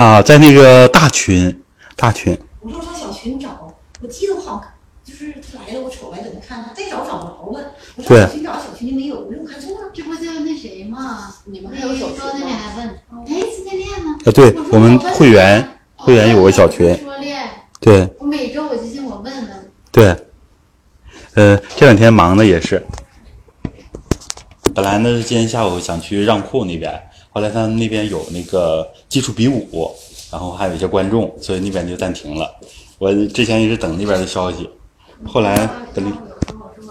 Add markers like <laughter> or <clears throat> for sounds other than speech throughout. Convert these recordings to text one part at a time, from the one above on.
啊，在那个大群，大群，我说上小群找，我记得我好像就是他来了，我瞅来搁那看他，再找找不着了。我上对小群找，小群就没有，我说我看错了。这不就那谁嘛？你们还有小群说那里吗？还问，哎，今天练吗？啊，对我我们会员会员有个小群哦说练，对我每周我就进我问问，对，呃，这两天忙的也是。本来呢，今天下午想去让库那边，后来他们那边有那个基础比武，然后还有一些观众，所以那边就暂停了。我之前一直等那边的消息，后来等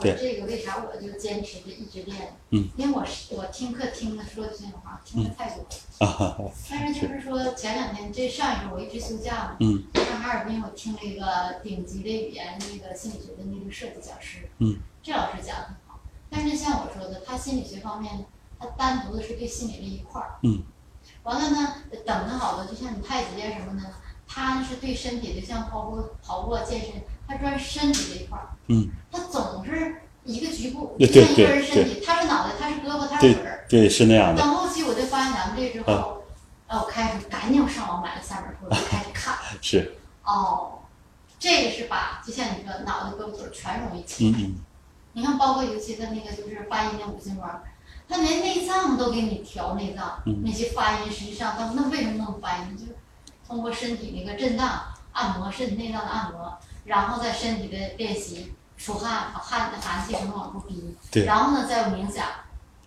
对这个为啥我就坚持着一直练？嗯，因为我是我听课听的说句心里话，听的太多了。啊但是就是说前两天这上一周我一直休假嘛，嗯，上哈尔滨我听了一个顶级的语言那个心理学的那个设计讲师，嗯，这老师讲的很好。但是像我说的，他心理学方面，他单独的是对心理这一块儿，嗯，完了呢，等的好多，就像你太极啊什么的，他是对身体就，像跑步、跑步啊、健身，他专身体这一块儿，嗯，他总是一个局部，对就像一对个人身体，他是脑袋，他是胳膊，他是腿儿。对，是那样的，到后期我就发现咱们这之后，呃，我开始赶紧上网买了三本书，我就开始看。<laughs> 是，哦，这个是把就像你说脑袋、胳膊、腿儿全融一起。嗯嗯，你看，包括尤其他那个就是发音的五行桩，他连内脏都给你调内脏，嗯。那些发音实际上他那为什么那么发音？就是通过身体那个震荡按摩身体内脏的按摩，然后在身体的练习出汗，把汗的寒气什么往出逼，对。然后呢再有冥想，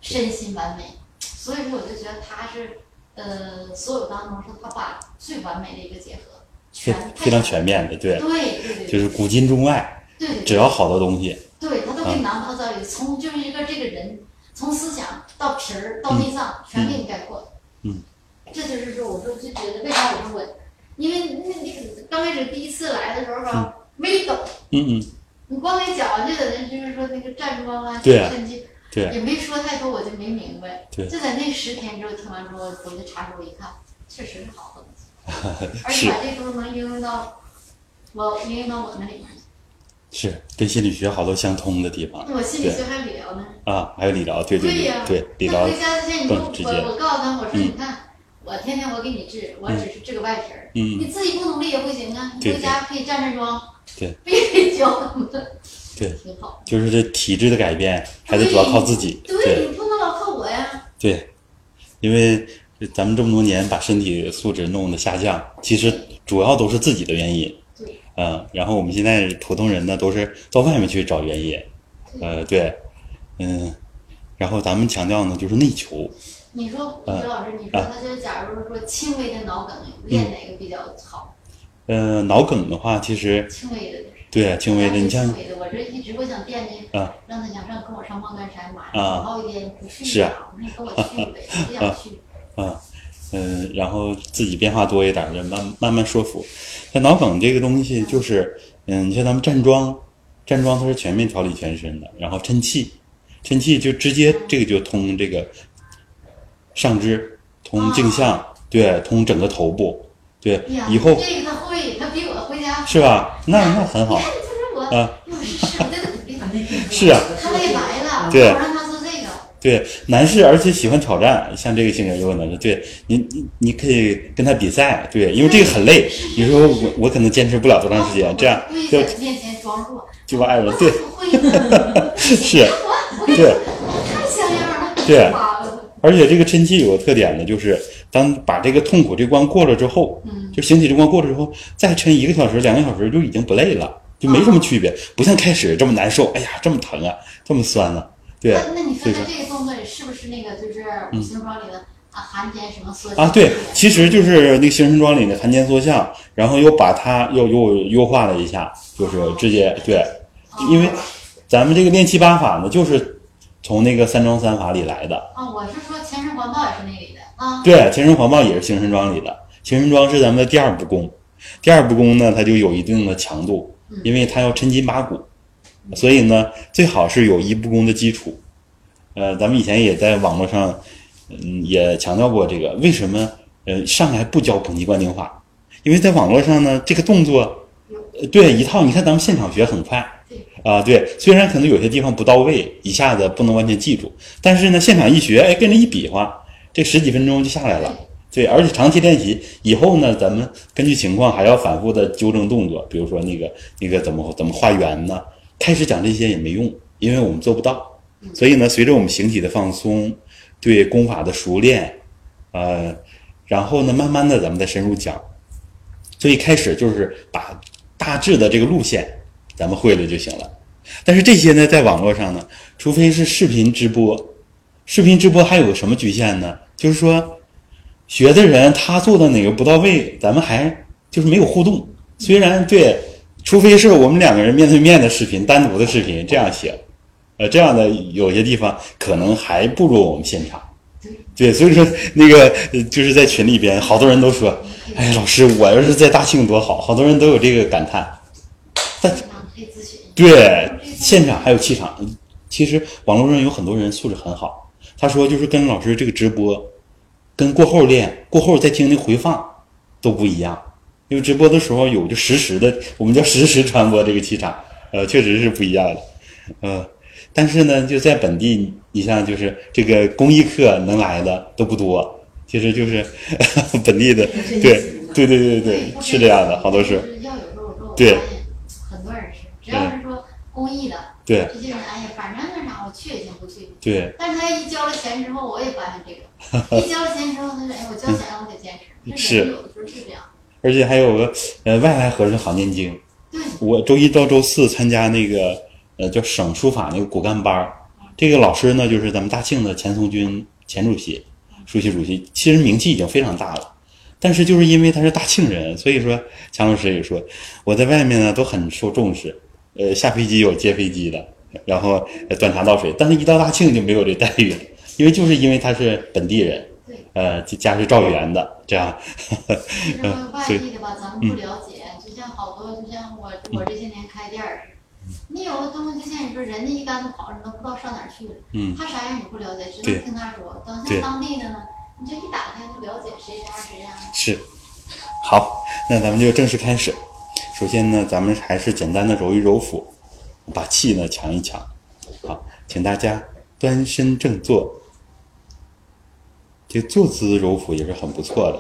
身心完美。所以说，我就觉得他是呃所有当中是他把最完美的一个结合，全非常全面的，对，对对对，就是古今中外，对对。只要好的东西，对他都给你囊括到里，从就是一个这个人，从思想到皮儿到内脏，全给你概括。嗯，这就是说，我说就觉得为啥我说我，因为那那个刚开始第一次来的时候吧，没懂，嗯嗯，你光给讲就在那就是说那个站桩啊，对啊伸肌，对，也没说太多，我就没明白。对就在那十天之后听完之后，回去查书一看，确实是好东西，<laughs> 而且把这东西能应用到我应用到我那里面。是跟心理学好多相通的地方我心理学还理疗呢。啊，还有理疗，对对对、对，理疗更直接我我告诉他，我说嗯你看，我天天我给你治，我只是治个外皮儿，嗯你自己不努力也不行啊。你对回家可以站站桩，对，别教他们，<laughs> 对，挺好。就是这体质的改变，还得主要靠自己，对对你不能老靠我呀。对，因为咱们这么多年把身体素质弄得下降，其实主要都是自己的原因，对，嗯，然后我们现在普通人呢，都是到外面去找原因，呃，对，嗯，然后咱们强调呢，就是内求，你说，嗯徐老师，你说他就假如说轻微的脑梗，练哪个比较好？呃，脑梗的话，其实轻微的。对轻微的，你像轻微的，我这一直我想惦记，啊让他想上跟我上望干山，嘛啊上好几天不去是啊了，我说你跟我去呗，<laughs> 不想去。啊，嗯，然后自己变化多一点儿的，慢慢慢说服。像脑梗这个东西，就是，嗯，你像咱们站桩，站桩它是全面调理全身的，然后抻气，抻气就直接这个就通这个上肢，通颈项，对，通整个头部，对以后这个他会，他比我回家是吧？那那很好啊我 <laughs> 是啊，他了，对。对，男士而且喜欢挑战，像这个性格有可能是对你你你可以跟他比赛，对，因为这个很累，你说我我可能坚持不了多长时间，这样就面前装弱，就把爱人对。是，对。<laughs> 像样了。对。而且这个抻气有个特点呢，就是当把这个痛苦这关过了之后，嗯。就形体这关过了之后，再撑一个小时、两个小时就已经不累了，就没什么区别，不像开始这么难受，哎呀这么疼啊，这么酸呢、对那那你说这个动作里是不是那个就是五行庄里的啊寒天什么缩啊，对，其实就是那个行神庄里的寒间缩像，然后又把它又又优化了一下，就是直接对，因为咱们这个练气八法呢，就是从那个三桩三法里来的。啊，我是说前身环抱也是那里的啊。对，前身环抱也是形神庄里的，形神庄是咱们的第二步功，第二步功呢，它就有一定的强度，因为它要抻筋拔骨，所以呢，最好是有一步功的基础。呃，咱们以前也在网络上，嗯，也强调过这个，为什么呃上来不教捧击灌顶法？因为在网络上呢，这个动作，呃对一套，你看咱们现场学很快，啊，对，虽然可能有些地方不到位，一下子不能完全记住，但是呢，现场一学，哎，跟着一比划，这十几分钟就下来了。对，而且长期练习以后呢，咱们根据情况还要反复的纠正动作，比如说那个那个怎么怎么画圆呢？开始讲这些也没用，因为我们做不到。所以呢，随着我们形体的放松，对功法的熟练，呃，然后呢，慢慢的咱们再深入讲。所以开始就是把大致的这个路线咱们会了就行了。但是这些呢，在网络上呢，除非是视频直播，视频直播还有个什么局限呢？就是说，学的人他做的哪个不到位，咱们还就是没有互动。虽然对，除非是我们两个人面对面的视频，单独的视频这样行。呃，这样的有些地方可能还不如我们现场。对，所以说那个就是在群里边，好多人都说，哎，老师，我要是在大庆多好，好多人都有这个感叹。但。对，现场还有气场。其实网络上有很多人素质很好，他说就是跟老师这个直播，跟过后练，过后再听那回放都不一样。因为直播的时候有就实时的，我们叫实时传播这个气场，呃，确实是不一样的，呃，但是呢，就在本地，你像就是这个公益课能来的都不多，其实就是 <laughs> 本地的，对对对对对，是这样的，好多是，要有肉肉，对很多人是，只要是说公益的，对这些人哎呀，反正那啥我去也行，不去。对但是他一交了钱之后，我也发现这个，一交了钱之后，他说哎，我交钱了，我得坚持。<laughs> 是有的时候是这样，而且还有个呃外来和尚好念经。对，我周一到周四参加那个呃叫省书法那个骨干班儿，这个老师呢就是咱们大庆的钱从军钱主席，书记主席，其实名气已经非常大了。但是就是因为他是大庆人，所以说强老师也说我在外面呢都很受重视，呃下飞机有接飞机的，然后呃端茶倒水，但是一到大庆就没有这待遇了，因为就是因为他是本地人，对，呃家是赵源的，这样，外地的吧，咱们不了解，就像好多，就像我我这些年开店儿你有的东西就像你说，人家一竿子跑上，都不知道上哪儿去了。嗯他啥样你不了解，只对能听他说。等对像当地的呢，你这一打开就了解谁啥谁样。是，好，那咱们就正式开始。首先呢，咱们还是简单的揉一揉腹，把气呢强一强。好，请大家端身正坐。这个坐姿揉腹也是很不错的，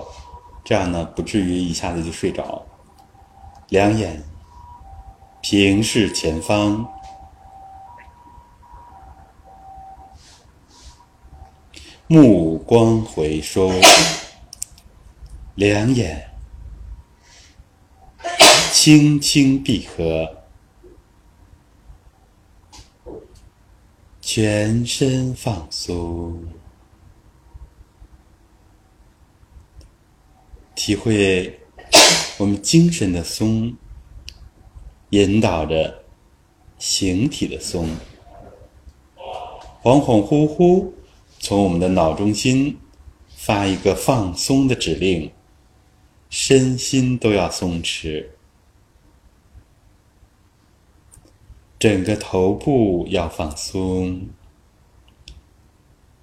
这样呢不至于一下子就睡着。两眼平视前方，目光回收。两眼轻轻闭合，全身放松，体会我们精神的松，引导着形体的松，恍恍惚惚从我们的脑中心发一个放松的指令。身心都要松弛，整个头部要放松，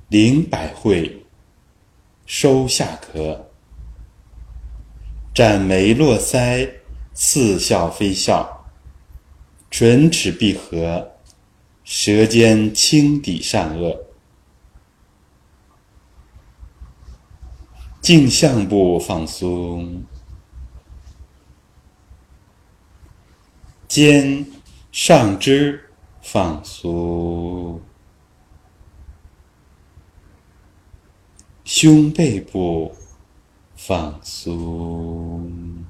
领百会，收下颌，展眉落腮，似笑非笑，唇齿闭合，舌尖轻抵上颚。颈项部放松，肩上肢放松，胸背部放松，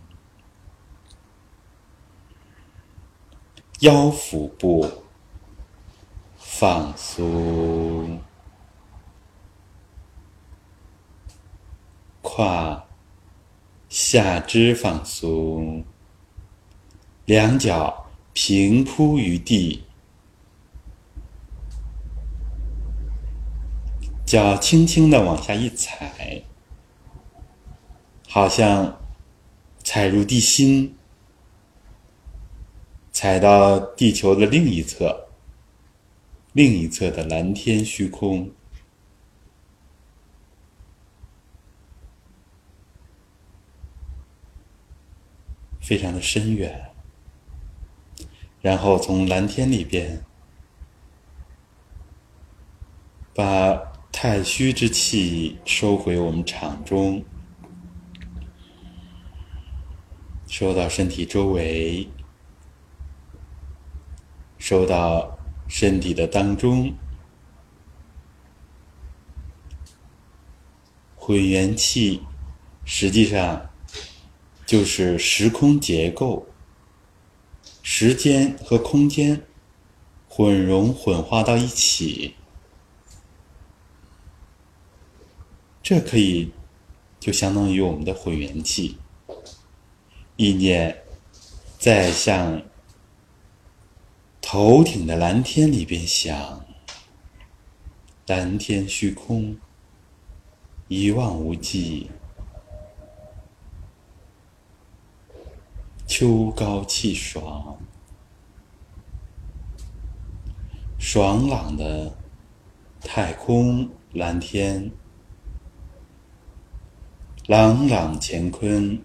腰腹部放松。胯、下肢放松，两脚平铺于地，脚轻轻的往下一踩，好像踩入地心，踩到地球的另一侧，另一侧的蓝天虚空。非常的深远，然后从蓝天里边把太虚之气收回我们场中，收到身体周围，收到身体的当中，混元气实际上就是时空结构，时间和空间混融混化到一起，这可以就相当于我们的混元气。意念在向头顶的蓝天里边想，蓝天虚空，一望无际，秋高气爽，爽朗的太空蓝天，朗朗乾坤。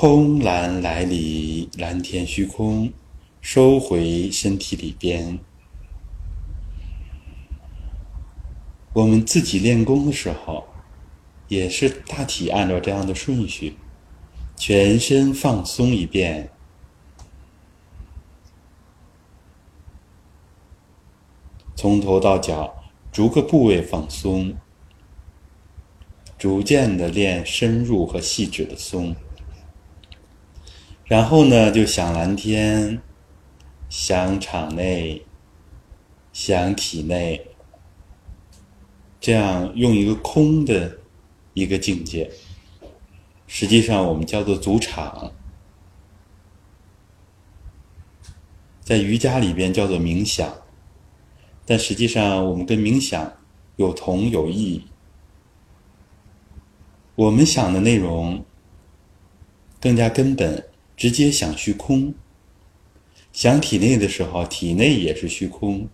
空蓝来里，蓝天虚空，收回身体里边。我们自己练功的时候，也是大体按照这样的顺序，全身放松一遍，从头到脚逐个部位放松，逐渐的练深入和细致的松。然后呢，就想蓝天，想场内，想体内，这样用一个空的一个境界，实际上我们叫做足场，在瑜伽里边叫做冥想，但实际上我们跟冥想有同有异，我们想的内容更加根本。直接想虚空，想体内的时候，体内也是虚空。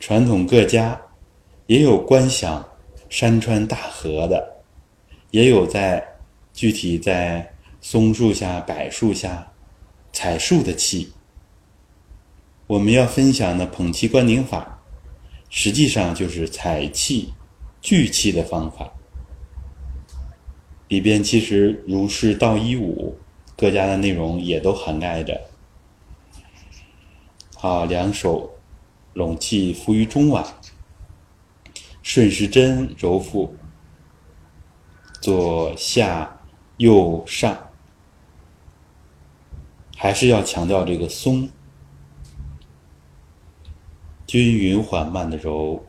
传统各家也有观想山川大河的，也有在具体在松树下、柏树下采树的气。我们要分享的捧气观顶法，实际上就是采气聚气的方法。里边其实儒释道一五各家的内容也都涵盖着。好，两手拢气敷于中脘，顺时针揉腹，左下右上，还是要强调这个松，均匀缓慢的揉，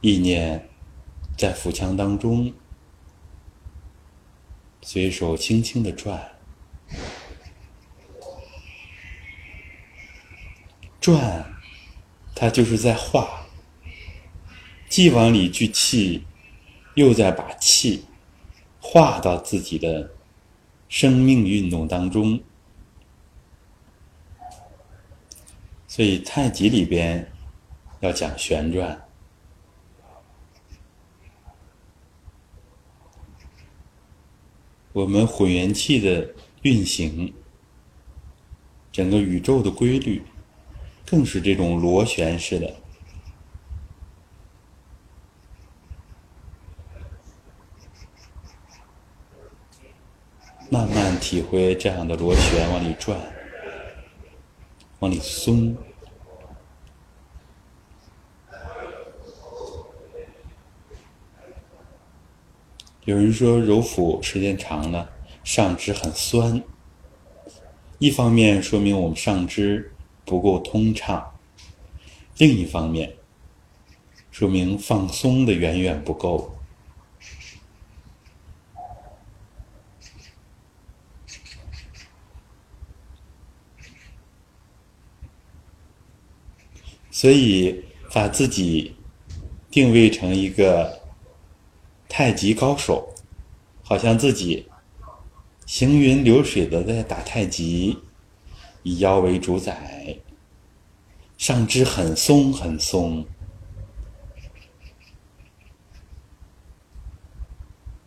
意念。在腹腔当中，随手轻轻的转，转，它就是在化，既往里聚气，又在把气化到自己的生命运动当中。所以太极里边要讲旋转。我们混元气的运行，整个宇宙的规律，更是这种螺旋式的，慢慢体会这样的螺旋往里转，往里松。有人说揉腹时间长了，上肢很酸。一方面说明我们上肢不够通畅，另一方面说明放松的远远不够。所以把自己定位成一个。太极高手，好像自己行云流水的在打太极，以腰为主宰，上肢很松很松，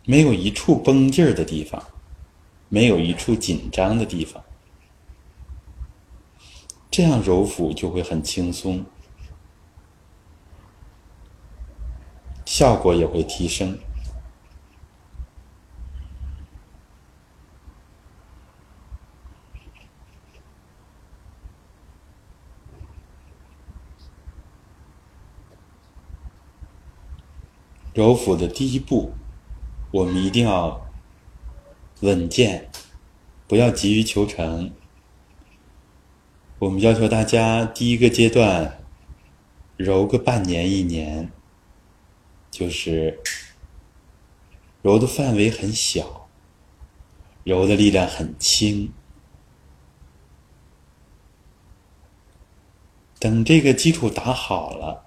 没有一处绷劲儿的地方，没有一处紧张的地方，这样揉腹就会很轻松。效果也会提升。揉腹的第一步，我们一定要稳健，不要急于求成。我们要求大家第一个阶段揉个半年一年，就是揉的范围很小，揉的力量很轻。等这个基础打好了，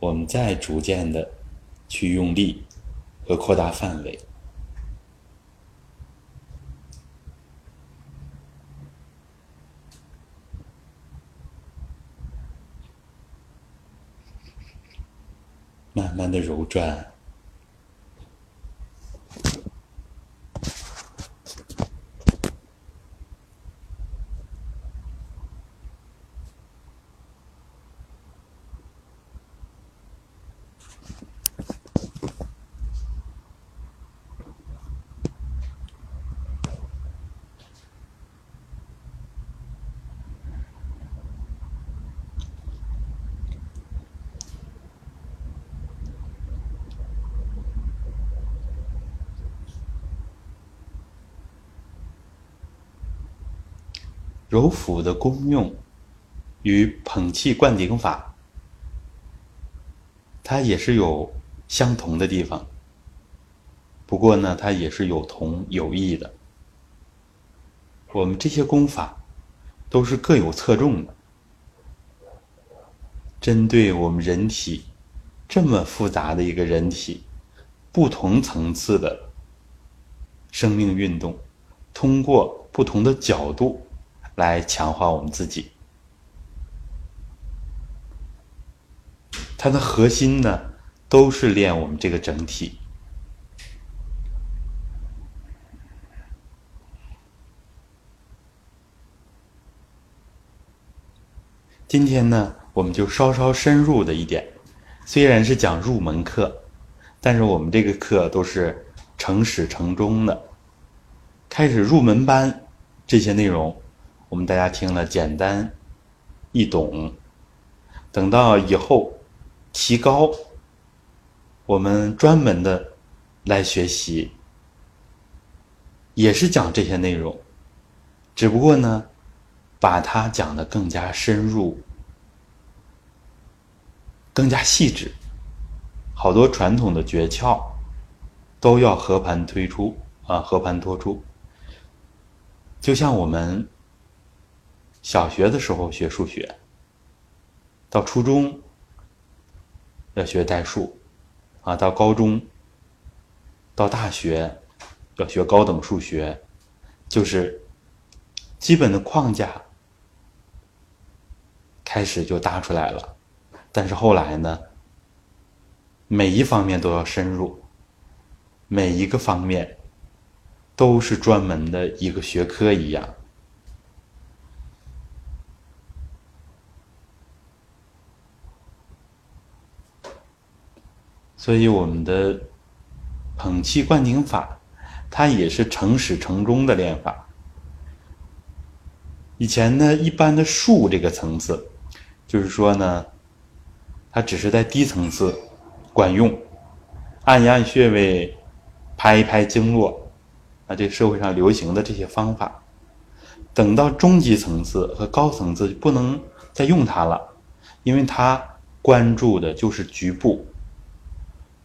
我们再逐渐的。去用力和扩大范围，慢慢的揉转。揉腹的功用与捧气灌顶法，它也是有相同的地方。不过呢，它也是有同有异的。我们这些功法都是各有侧重的，针对我们人体这么复杂的一个人体，不同层次的生命运动，通过不同的角度。来强化我们自己，它的核心呢，都是练我们这个整体。今天呢，我们就稍稍深入的一点，虽然是讲入门课，但是我们这个课都是成始成终的，开始入门班这些内容。我们大家听了简单易懂，等到以后提高，我们专门的来学习，也是讲这些内容，只不过呢，把它讲的更加深入，更加细致，好多传统的诀窍都要和盘推出啊，和盘托出，就像我们。小学的时候学数学，到初中要学代数，啊，到高中、到大学要学高等数学，就是基本的框架开始就搭出来了。但是后来呢，每一方面都要深入，每一个方面都是专门的一个学科一样。所以我们的捧气灌顶法，它也是成始成终的练法。以前呢，一般的术这个层次，就是说呢，它只是在低层次管用，按一按穴位，拍一拍经络，啊，这社会上流行的这些方法。等到中级层次和高层次，就不能再用它了，因为它关注的就是局部。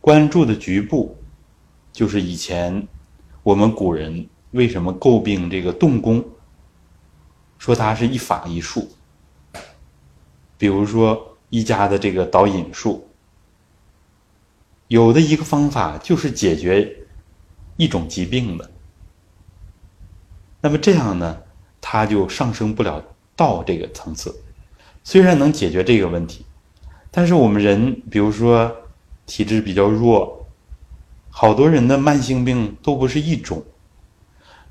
关注的局部，就是以前我们古人为什么诟病这个动功，说它是一法一术。比如说一家的这个导引术，有的一个方法就是解决一种疾病的，那么这样呢，它就上升不了道这个层次。虽然能解决这个问题，但是我们人，比如说。体质比较弱，好多人的慢性病都不是一种，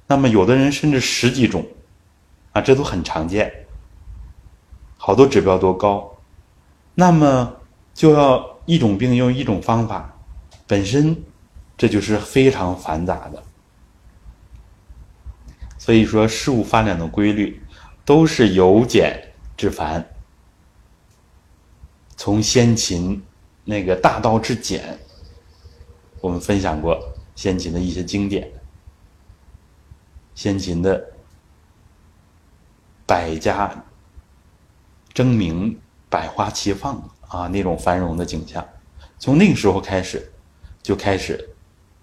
那么有的人甚至十几种，啊，这都很常见，好多指标都高，那么就要一种病用一种方法，本身这就是非常繁杂的。所以说，事物发展的规律都是由简至繁。从先秦那个大道至简，我们分享过先秦的一些经典，先秦的百家争鸣、百花齐放啊那种繁荣的景象，从那个时候开始，就开始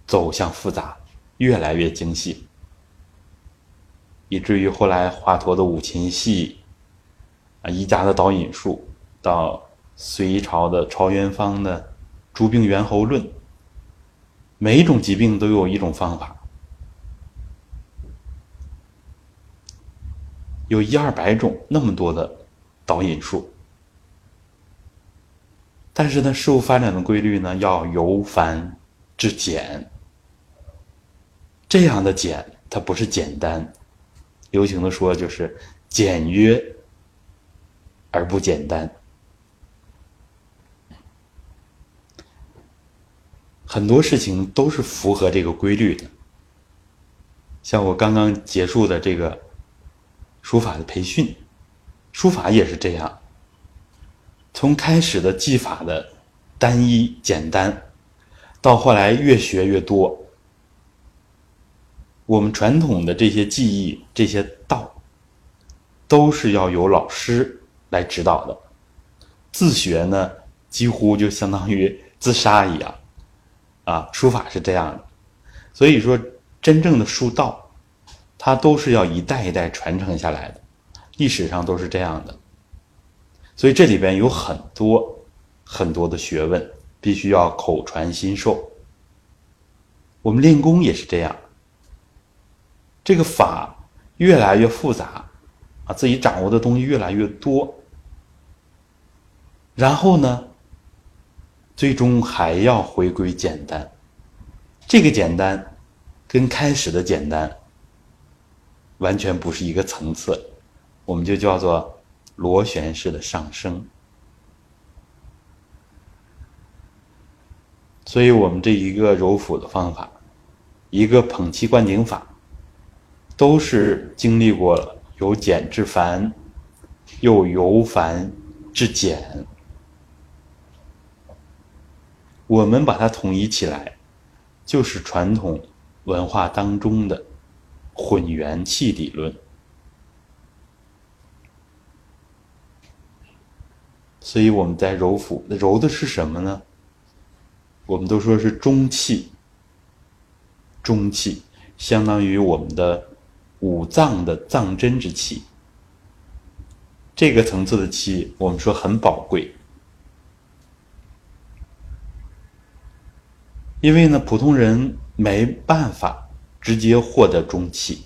走向复杂，越来越精细。以至于后来华佗的五禽戏，啊，宜家的导引术，到隋朝的朝元方的《诸病源候论》，每一种疾病都有一种方法，有一二百种那么多的导引术，但是呢，事物发展的规律呢，要由繁至简，这样的简，它不是简单。流行的说就是简约而不简单，很多事情都是符合这个规律的。像我刚刚结束的这个书法的培训，书法也是这样，从开始的技法的单一简单，到后来越学越多。我们传统的这些技艺、这些道，都是要有老师来指导的。自学呢，几乎就相当于自杀一样，啊，书法是这样的。所以说，真正的书道，它都是要一代一代传承下来的，历史上都是这样的。所以这里边有很多很多的学问，必须要口传心授。我们练功也是这样。这个法越来越复杂，啊，自己掌握的东西越来越多，然后呢，最终还要回归简单。这个简单，跟开始的简单完全不是一个层次，我们就叫做螺旋式的上升。所以我们这一个揉腹的方法，一个捧气灌顶法。都是经历过了由简至繁，又由繁至简，我们把它统一起来，就是传统文化当中的混元气理论。所以我们在揉腹，揉的是什么呢？我们都说是中气，中气相当于我们的。五脏的脏真之气，这个层次的气，我们说很宝贵，因为呢，普通人没办法直接获得中气。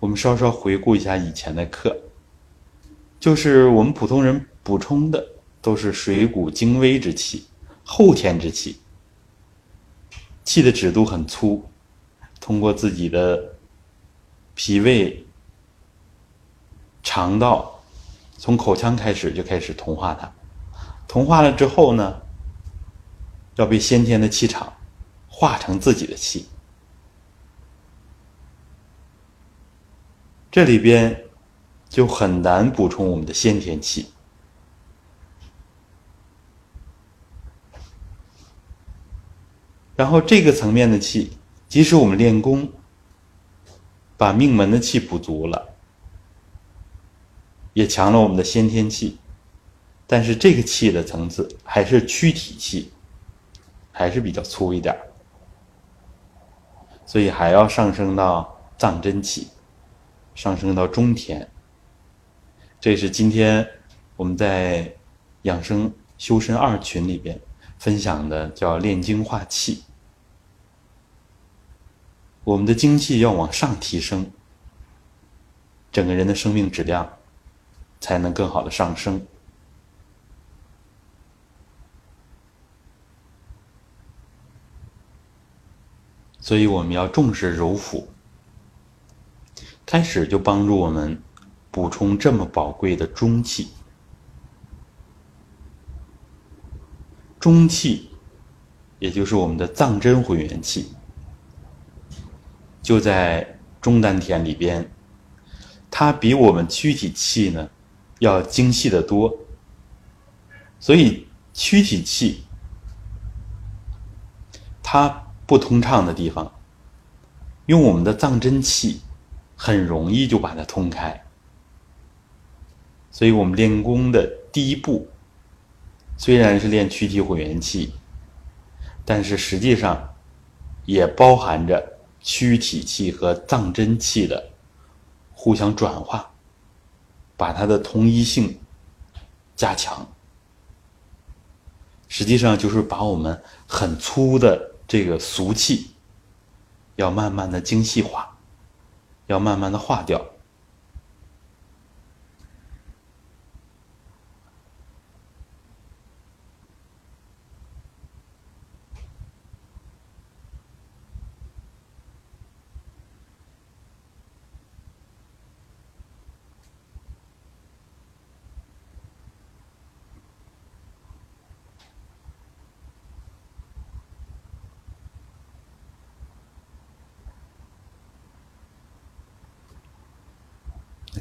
我们稍稍回顾一下以前的课，就是我们普通人补充的都是水谷精微之气、后天之气。气的指度很粗，通过自己的脾胃、肠道，从口腔开始就开始同化它。同化了之后呢，要被先天的气场化成自己的气。这里边就很难补充我们的先天气。然后这个层面的气，即使我们练功，把命门的气补足了，也强了我们的先天气，但是这个气的层次还是躯体气，还是比较粗一点所以还要上升到藏真气，上升到中天。这是今天我们在养生修身二群里边分享的，叫炼精化气。我们的精气要往上提升，整个人的生命质量才能更好的上升。所以我们要重视揉腹，开始就帮助我们补充这么宝贵的中气。中气，也就是我们的藏真混元气，就在中丹田里边，它比我们躯体气呢要精细的多。所以躯体气它不通畅的地方，用我们的藏真气很容易就把它通开。所以我们练功的第一步。虽然是练躯体混元气，但是实际上也包含着躯体气和藏真气的互相转化，把它的同一性加强。实际上就是把我们很粗的这个俗气，要慢慢的精细化，要慢慢的化掉。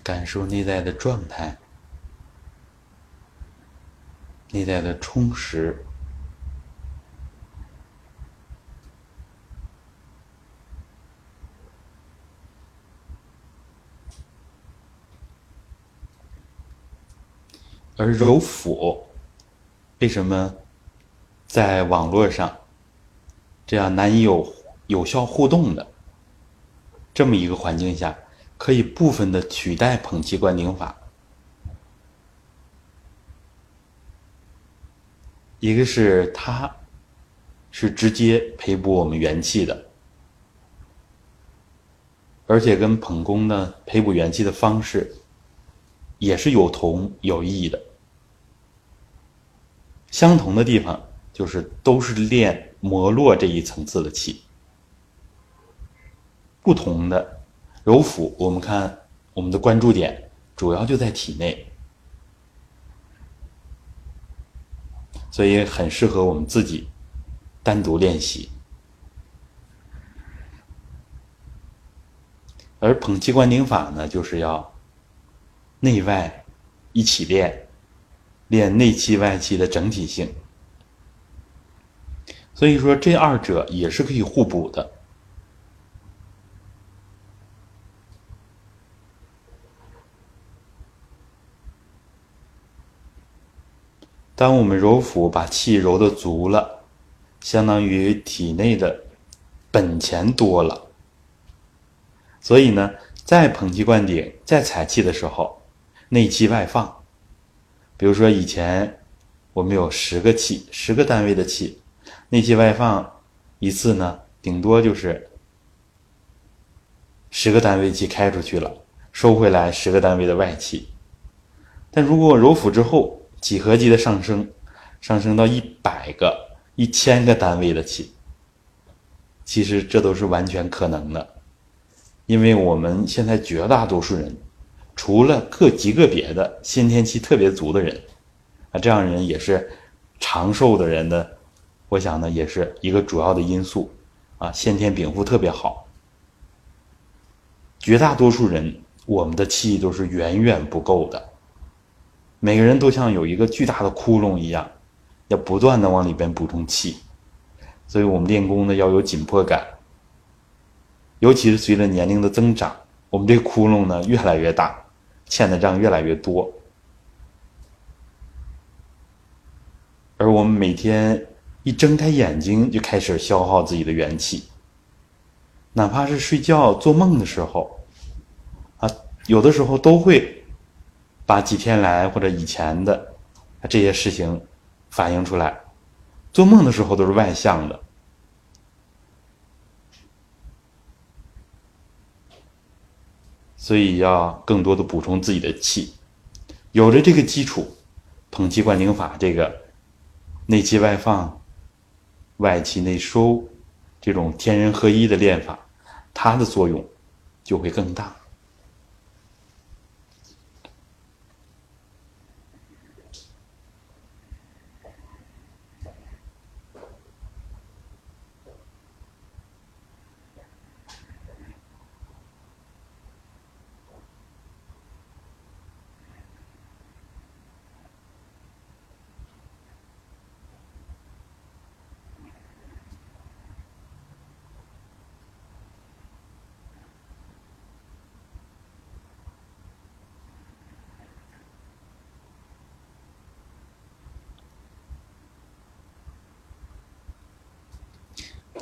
感受内在的状态，内在的充实，而柔腹为什么在网络上这样难以有有效互动的这么一个环境下？可以部分的取代捧气灌顶法，一个是它，是直接培补我们元气的，而且跟捧功呢培补元气的方式也是有同有异的。相同的地方就是都是练摩洛这一层次的气，不同的。揉腹，我们看我们的关注点主要就在体内，所以很适合我们自己单独练习。而捧气灌顶法呢，就是要内外一起练，练内气外气的整体性。所以说，这二者也是可以互补的。当我们揉腹，把气揉的足了，相当于体内的本钱多了。所以呢，在捧气灌顶、再采气的时候，内气外放。比如说以前我们有十个气，十个单位的气，内气外放一次呢，顶多就是十个单位气开出去了，收回来十个单位的外气。但如果揉腹之后，几何级的上升，上升到一百个、一千个单位的气，其实这都是完全可能的，因为我们现在绝大多数人，除了个极个别的先天气特别足的人，啊，这样人也是长寿的人的，我想呢，也是一个主要的因素，啊，先天禀赋特别好。绝大多数人，我们的气都是远远不够的。每个人都像有一个巨大的窟窿一样，要不断的往里边补充气，所以我们练功呢要有紧迫感。尤其是随着年龄的增长，我们这个窟窿呢越来越大，欠的账越来越多，而我们每天一睁开眼睛就开始消耗自己的元气，哪怕是睡觉做梦的时候，啊，有的时候都会。把几天来或者以前的这些事情反映出来，做梦的时候都是外向的，所以要更多的补充自己的气。有了这个基础，捧气灌顶法这个内气外放、外气内收这种天人合一的练法，它的作用就会更大。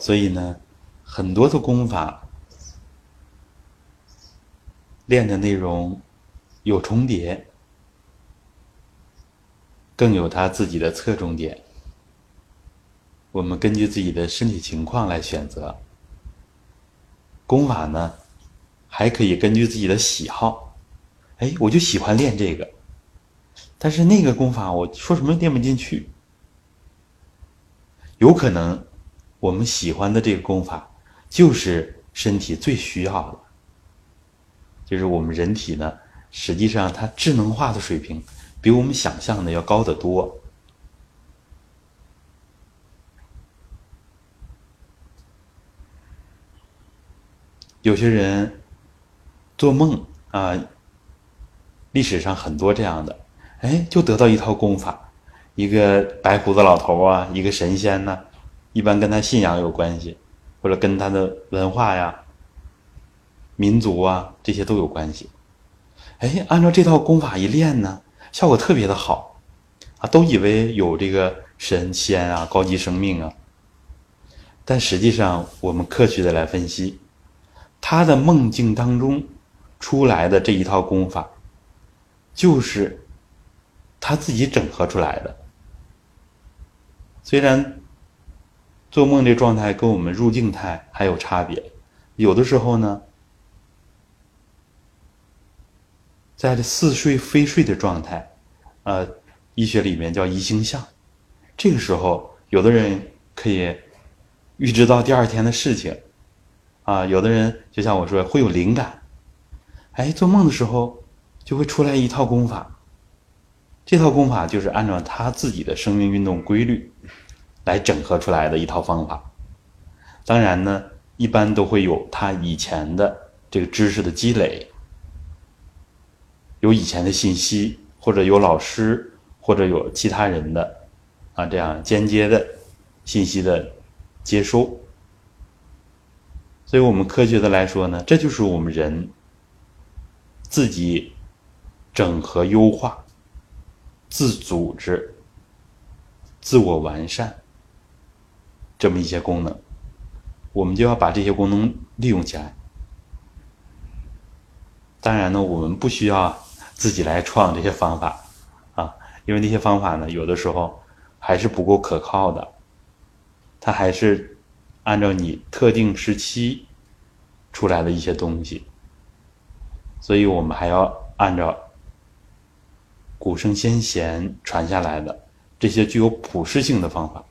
所以呢，很多的功法练的内容有重叠，更有它自己的侧重点。我们根据自己的身体情况来选择。功法呢，还可以根据自己的喜好，哎，我就喜欢练这个，但是那个功法我说什么练不进去，有可能我们喜欢的这个功法就是身体最需要的，就是我们人体呢，实际上它智能化的水平比我们想象的要高得多。有些人做梦啊，历史上很多这样的，哎，就得到一套功法，一个白胡子老头啊，一个神仙呢，一般跟他信仰有关系，或者跟他的文化呀、民族啊这些都有关系。哎，按照这套功法一练呢，效果特别的好，啊，都以为有这个神仙啊、高级生命啊，但实际上我们科学的来分析。他的梦境当中出来的这一套功法，就是他自己整合出来的。虽然做梦这状态跟我们入静态还有差别，有的时候呢，在这似睡非睡的状态，呃，医学里面叫移形象，这个时候有的人可以预知到第二天的事情。啊，有的人就像我说，会有灵感，哎，做梦的时候就会出来一套功法。这套功法就是按照他自己的生命运动规律来整合出来的一套方法。当然呢，一般都会有他以前的这个知识的积累，有以前的信息，或者有老师，或者有其他人的啊这样间接的信息的接收。所以我们科学的来说呢，这就是我们人自己整合优化、自组织、自我完善这么一些功能，我们就要把这些功能利用起来。当然呢，我们不需要自己来创这些方法啊，因为那些方法呢，有的时候还是不够可靠的，它还是。按照你特定时期出来的一些东西，所以我们还要按照古圣先贤传下来的这些具有普适性的方法，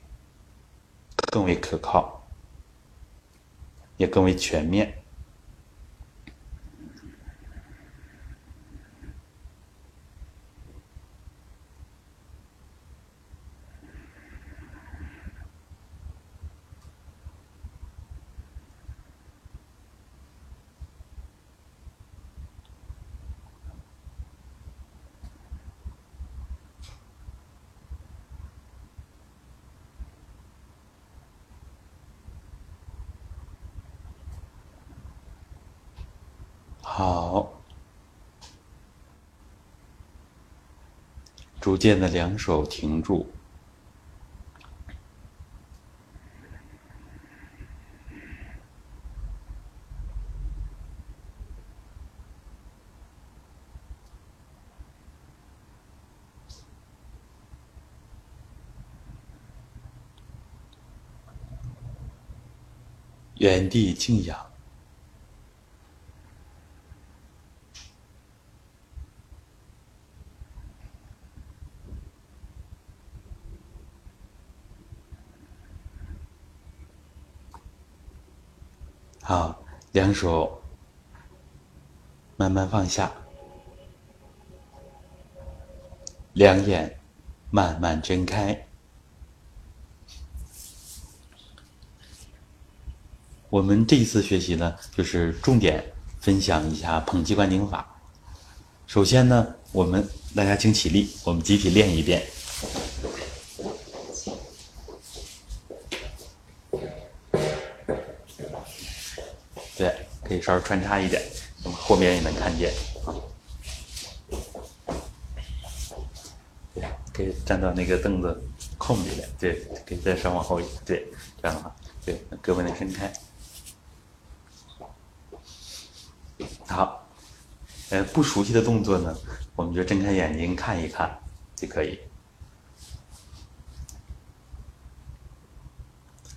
更为可靠，也更为全面。好，逐渐的两手停住。原地静养。好，两手慢慢放下，两眼慢慢睁开。我们这一次学习呢，就是重点分享一下捧气观顶法。首先呢，我们大家请起立，我们集体练一遍。稍微穿插一点，那么后面也能看见。对，可以站到那个凳子空里面，对，可以再稍往后，对，这样的话，对，胳膊能伸开。好，呃，不熟悉的动作呢，我们就睁开眼睛看一看就可以。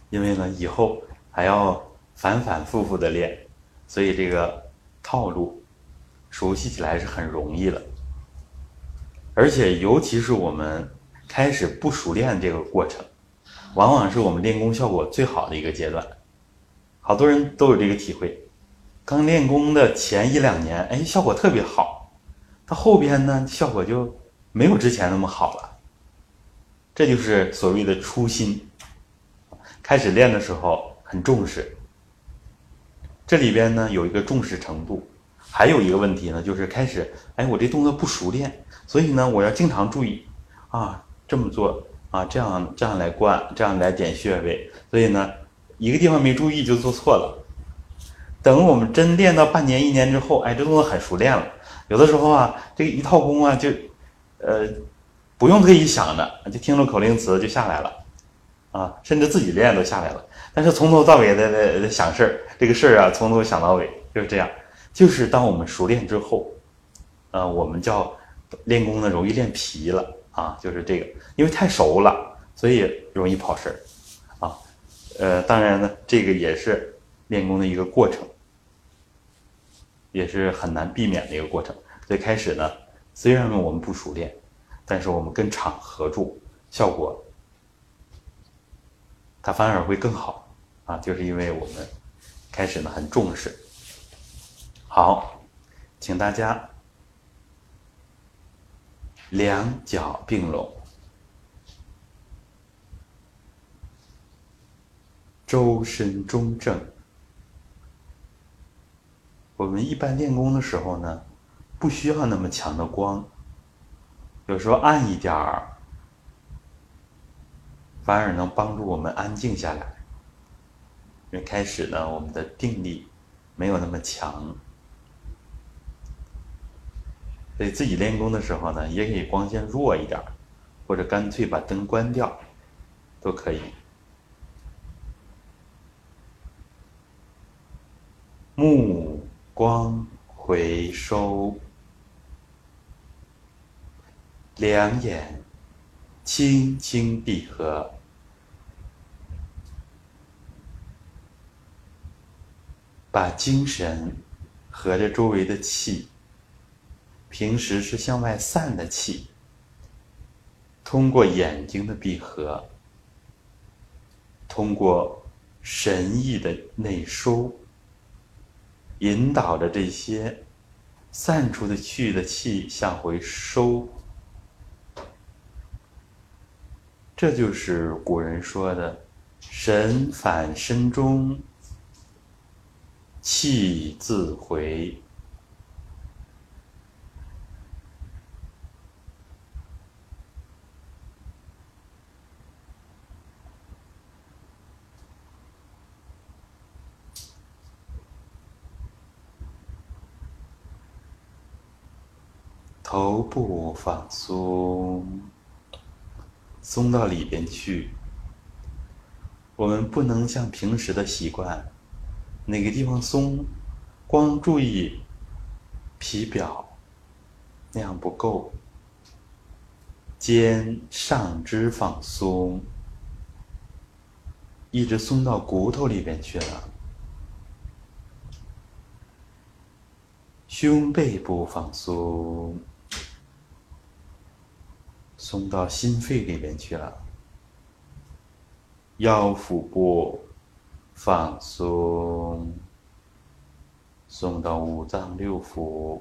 因为呢，以后还要反反复复的练，所以这个套路熟悉起来是很容易的。而且，尤其是我们开始不熟练这个过程，往往是我们练功效果最好的一个阶段。好多人都有这个体会，刚练功的前一两年，哎，效果特别好，到后边呢，效果就没有之前那么好了。这就是所谓的初心。开始练的时候很重视，这里边呢有一个重视程度，还有一个问题呢，就是开始，哎，我这动作不熟练，所以呢，我要经常注意，啊，这么做啊，这样这样来灌，这样来点穴位，所以呢，一个地方没注意就做错了。等我们真练到半年一年之后，哎，这动作很熟练了，有的时候啊，这个一套功啊，就，呃，不用特意想着，就听着口令词就下来了。啊，甚至自己练都下来了，但是从头到尾的的想事儿，这个事儿啊，从头想到尾就是这样。就是当我们熟练之后，呃，我们叫练功呢，容易练皮了啊，就是这个，因为太熟了，所以容易跑神儿啊。呃，当然呢，这个也是练功的一个过程，也是很难避免的一个过程。最开始呢，虽然我们不熟练，但是我们跟场合住，效果。它反而会更好啊，就是因为我们开始呢很重视。好，请大家两脚并拢，周身中正。我们一般练功的时候呢，不需要那么强的光，有时候暗一点儿。反而能帮助我们安静下来。因为开始呢，我们的定力没有那么强，所以自己练功的时候呢，也可以光线弱一点，或者干脆把灯关掉，都可以。目光回收，两眼轻轻闭合。把精神和着周围的气，平时是向外散的气，通过眼睛的闭合，通过神意的内收，引导着这些散出的去的气向回收。这就是古人说的“神返身中”。气自回，头部放松，松到里边去。我们不能像平时的习惯。哪个地方松，光注意皮表，那样不够。肩上肢放松，一直松到骨头里边去了。胸背部放松，松到心肺里边去了。腰腹部。放松，松到五脏六腑，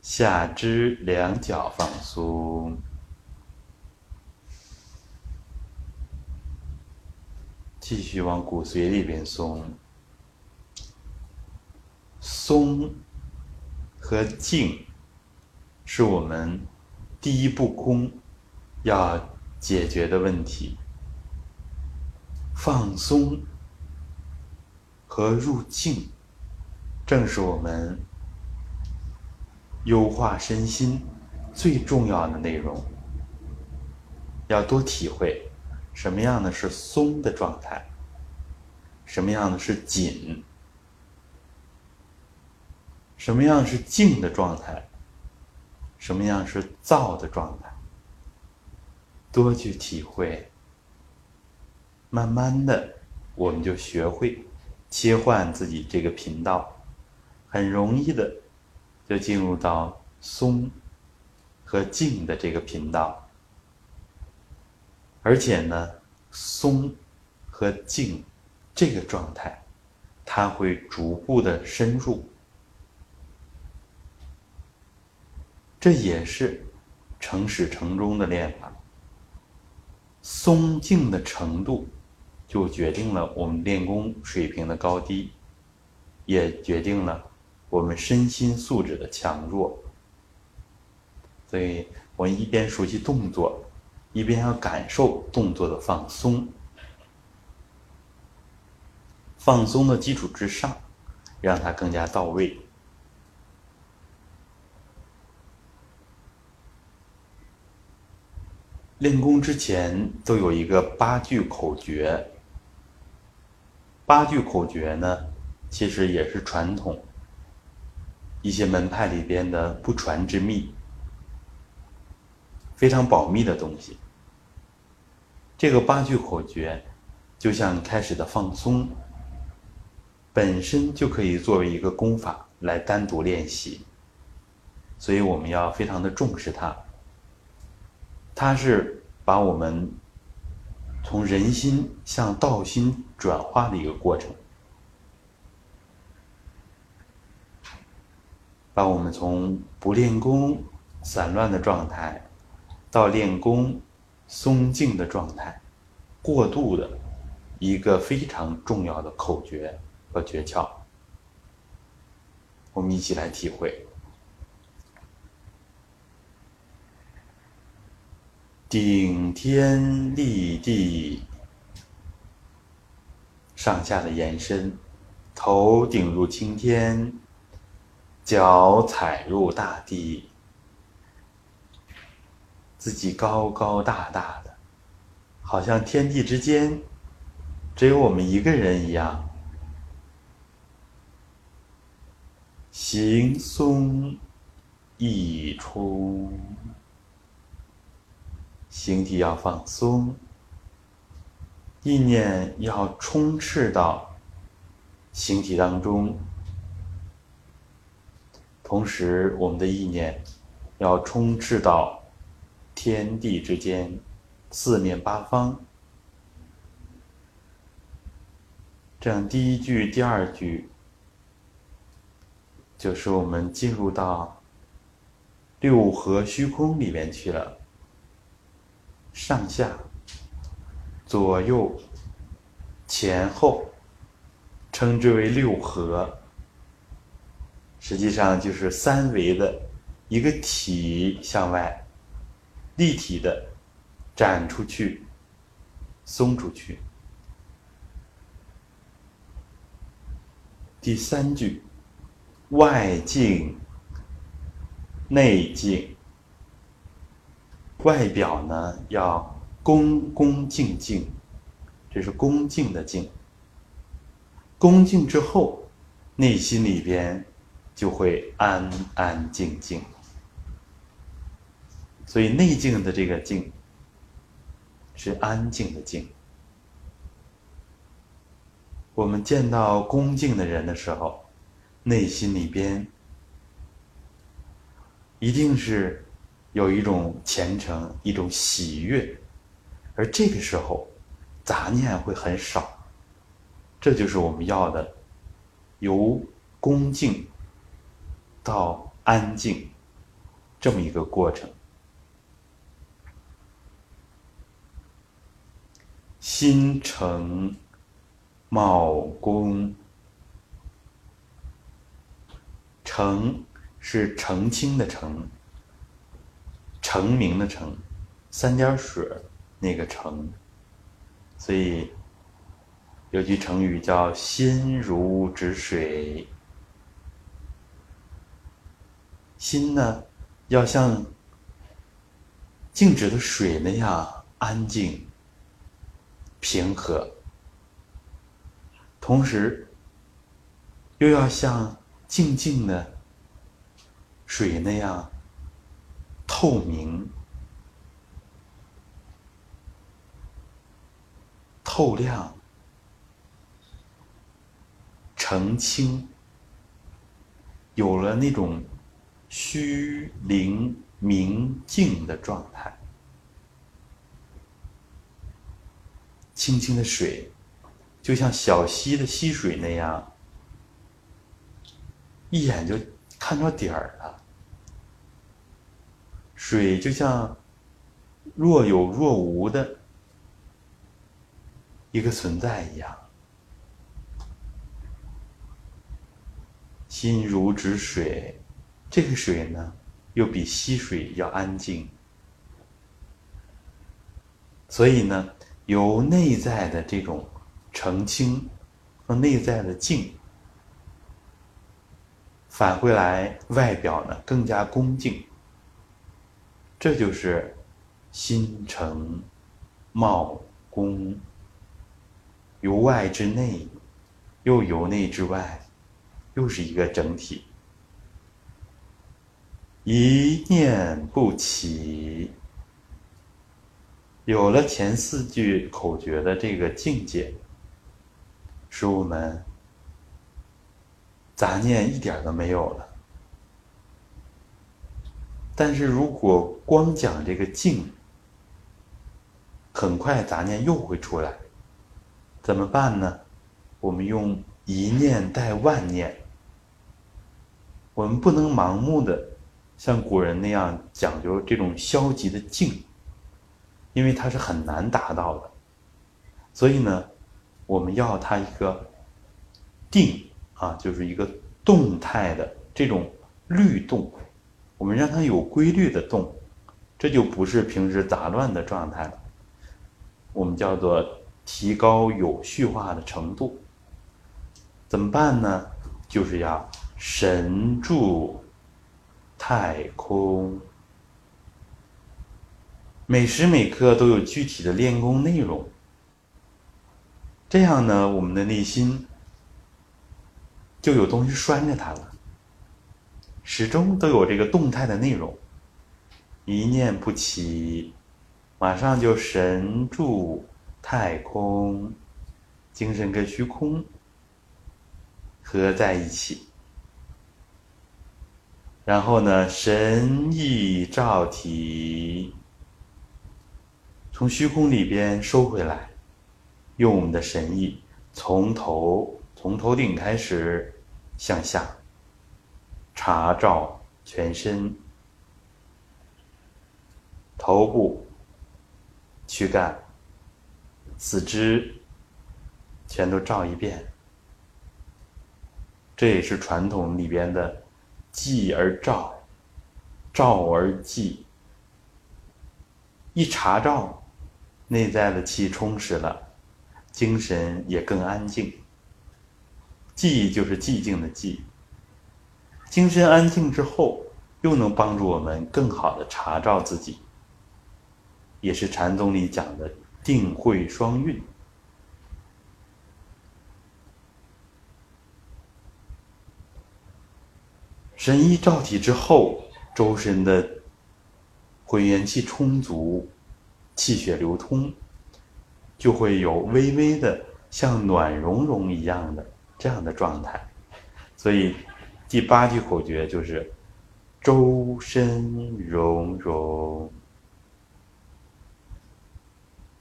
下肢两脚放松，继续往骨髓里边松。松和静是我们第一步功要解决的问题。放松和入静，正是我们优化身心最重要的内容。要多体会，什么样的是松的状态，什么样的是紧，什么样是静的状态，什么样是躁的状态，多去体会，慢慢的，我们就学会切换自己这个频道，很容易的就进入到松和静的这个频道。而且呢，松和静这个状态，它会逐步的深入，这也是成始成终的练法。松静的程度，就决定了我们练功水平的高低，也决定了我们身心素质的强弱。所以我一边熟悉动作。一边要感受动作的放松，放松的基础之上，让它更加到位。练功之前都有一个八句口诀，八句口诀呢，其实也是传统一些门派里边的不传之秘。非常保密的东西。这个八句口诀，就像开始的放松，本身就可以作为一个功法来单独练习，所以我们要非常的重视它。它是把我们从人心向道心转化的一个过程，把我们从不练功、散乱的状态。到练功松静的状态，过渡的一个非常重要的口诀和诀窍，我们一起来体会。顶天立地，上下的延伸，头顶入青天，脚踩入大地。自己高高大大的，好像天地之间只有我们一个人一样。行松意冲，形体要放松，意念要充斥到形体当中，同时我们的意念要充斥到。天地之间，四面八方，这样第一句、第二句，就是我们进入到六合虚空里面去了。上下、左右、前后，称之为六合，实际上就是三维的一个体向外。立体的展出去，松出去。第三句，外静内静，外表呢要恭恭敬敬，这是恭敬的敬。恭敬之后，内心里边就会安安静静。所以内静的这个静，是安静的静。我们见到恭敬的人的时候，内心里边一定是有一种虔诚、一种喜悦，而这个时候杂念会很少。这就是我们要的，由恭敬到安静这么一个过程。心诚貌恭，澄是澄清的澄，澄明的澄，三点水那个澄，所以有句成语叫“心如止水”。心呢，要像静止的水那样安静。平和，同时又要像静静的水那样透明、透亮、澄清，有了那种虚灵明净的状态。清清的水，就像小溪的溪水那样，一眼就看着底儿了。水就像若有若无的一个存在一样，心如止水，这个水呢，又比溪水要安静，所以呢。由内在的这种澄清和内在的静，返回来外表呢更加恭敬。这就是心诚貌恭，由外至内，又由内至外，又是一个整体。一念不起。有了前四句口诀的这个境界，使我们杂念一点都没有了。但是如果光讲这个静，很快杂念又会出来，怎么办呢？我们用一念带万念，我们不能盲目的像古人那样讲究这种消极的静。因为它是很难达到的，所以呢，我们要它一个定啊，就是一个动态的这种律动，我们让它有规律的动，这就不是平时杂乱的状态了。我们叫做提高有序化的程度。怎么办呢？就是要神住太空。每时每刻都有具体的练功内容，这样呢，我们的内心就有东西拴着它了，始终都有这个动态的内容，一念不起，马上就神住太空，精神跟虚空合在一起，然后呢，神意照体。从虚空里边收回来，用我们的神意，从头从头顶开始向下查照全身、头部、躯干、四肢，全都照一遍。这也是传统里边的“记而照，照而记”，一查照。内在的气充实了，精神也更安静。寂就是寂静的寂。精神安静之后，又能帮助我们更好的查照自己，也是禅宗里讲的定慧双运。神医照体之后，周身的混元气充足。气血流通，就会有微微的像暖融融一样的这样的状态。所以第八句口诀就是“周身融融，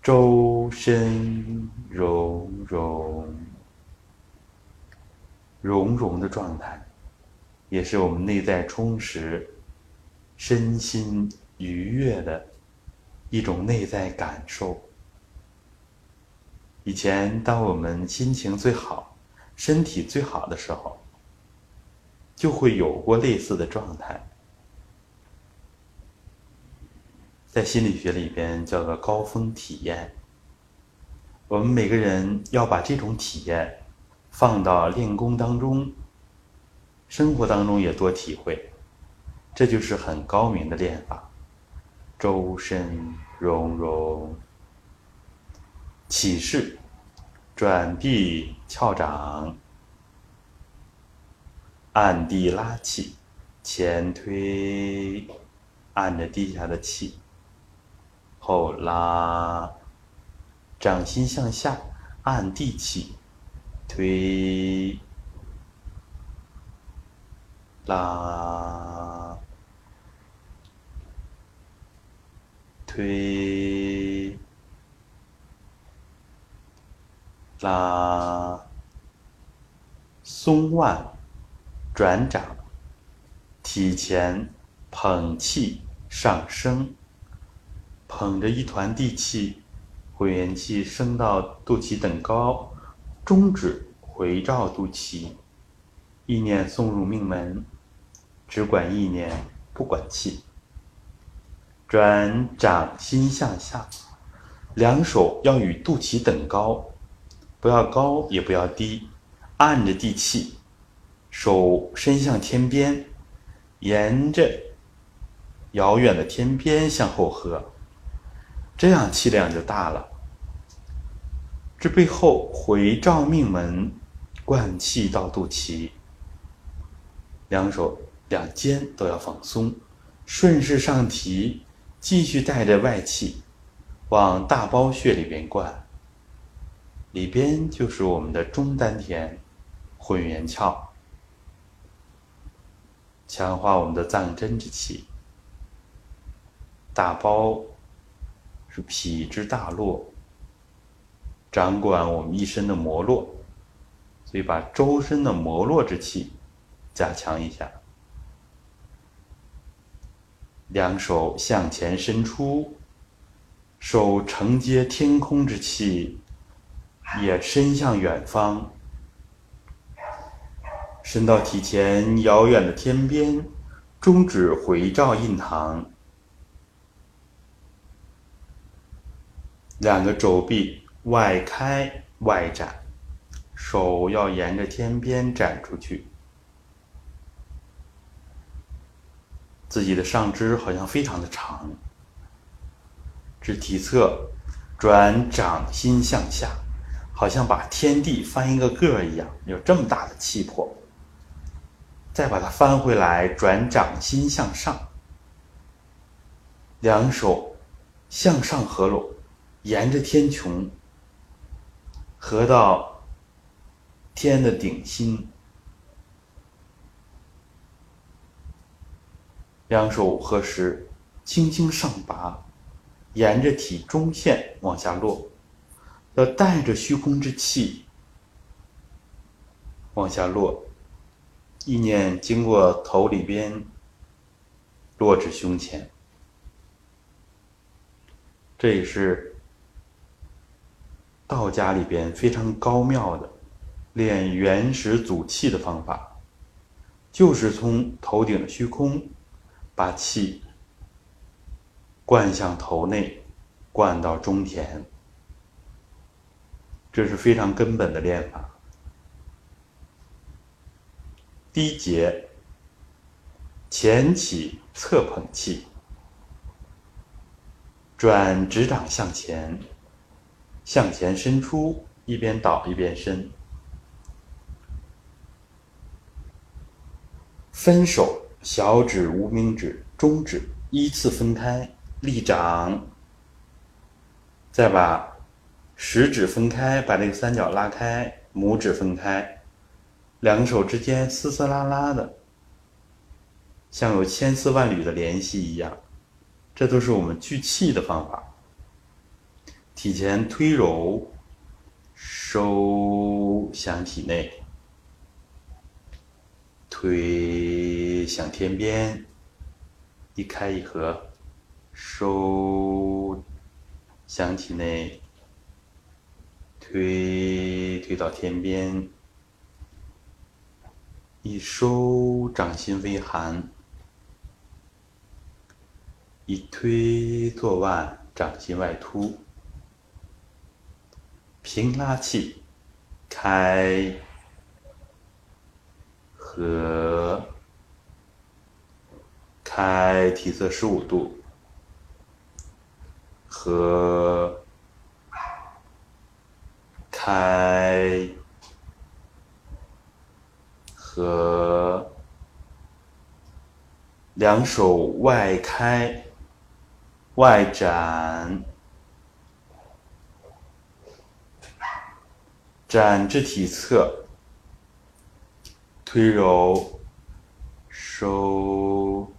周身融融，融融的状态，也是我们内在充实、身心愉悦的。”一种内在感受。以前，当我们心情最好、身体最好的时候，就会有过类似的状态。在心理学里边叫做高峰体验。我们每个人要把这种体验放到练功当中，生活当中也多体会，这就是很高明的练法。周身融融，起势，转臂翘掌，按地拉气，前推，按着地下的气，后拉，掌心向下，按地气，推，拉，推。拉，松腕，转掌，体前捧气上升，捧着一团地气，混元气升到肚脐等高，中指回照肚脐，意念送入命门，只管意念，不管气。转掌心向下，两手要与肚脐等高。不要高也不要低，按着地气，手伸向天边，沿着遥远的天边向后合，这样气量就大了。这背后回照命门，灌气到肚脐，两手两肩都要放松，顺势上提，继续带着外气往大包穴里边灌。里边就是我们的中丹田、混元窍，强化我们的藏真之气。大包是脾之大络，掌管我们一身的摩络，所以把周身的摩络之气加强一下。两手向前伸出，手承接天空之气。也伸向远方，伸到体前遥远的天边，中指回照印堂，两个肘臂外开外展，手要沿着天边展出去，自己的上肢好像非常的长，至体侧转掌心向下。好像把天地翻一个个儿一样，有这么大的气魄。再把它翻回来，转掌心向上，两手向上合拢，沿着天穹合到天的顶心，两手合十，轻轻上拔，沿着体中线往下落。要带着虚空之气往下落，意念经过头里边落至胸前，这也是道家里边非常高妙的练原始祖气的方法，就是从头顶的虚空把气灌向头内，灌到中田。这是非常根本的练法。第一节，前起侧捧气，转指掌向前，向前伸出，一边倒一边伸，分手，小指、无名指、中指依次分开立掌，再把。食指分开，把这个三角拉开；拇指分开，两手之间丝丝拉拉的，像有千丝万缕的联系一样。这都是我们聚气的方法。体前推揉，收向体内，推向天边，一开一合，收向体内。推推到天边，一收掌心微寒，一推坐腕掌心外凸，平拉气，开合，开体侧十五度，合。开，合，两手外开，外展，展至体侧，推揉，收，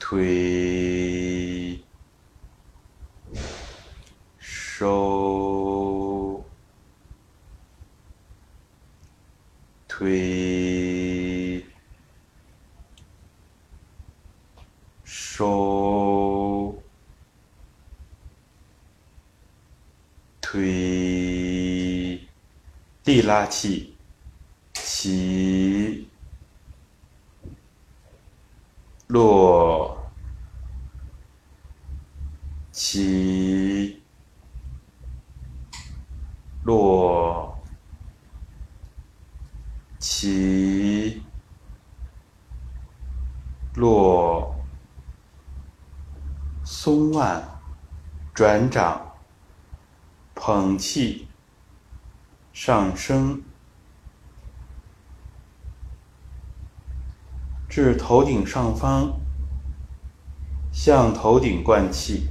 推，收，推，收，推，力拉气，起，落，起，落，起，落，松腕，转掌，捧气，上升，至头顶上方，向头顶灌气。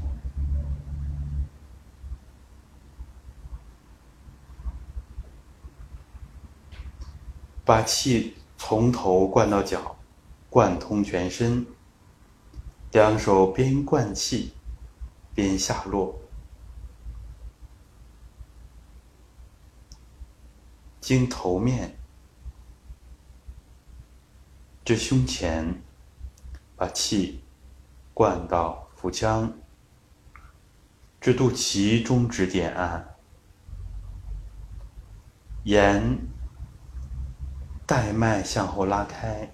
把气从头灌到脚，贯通全身。两手边灌气边下落，经头面至胸前，把气灌到腹腔，至肚脐中指点按，沿带脉向后拉开，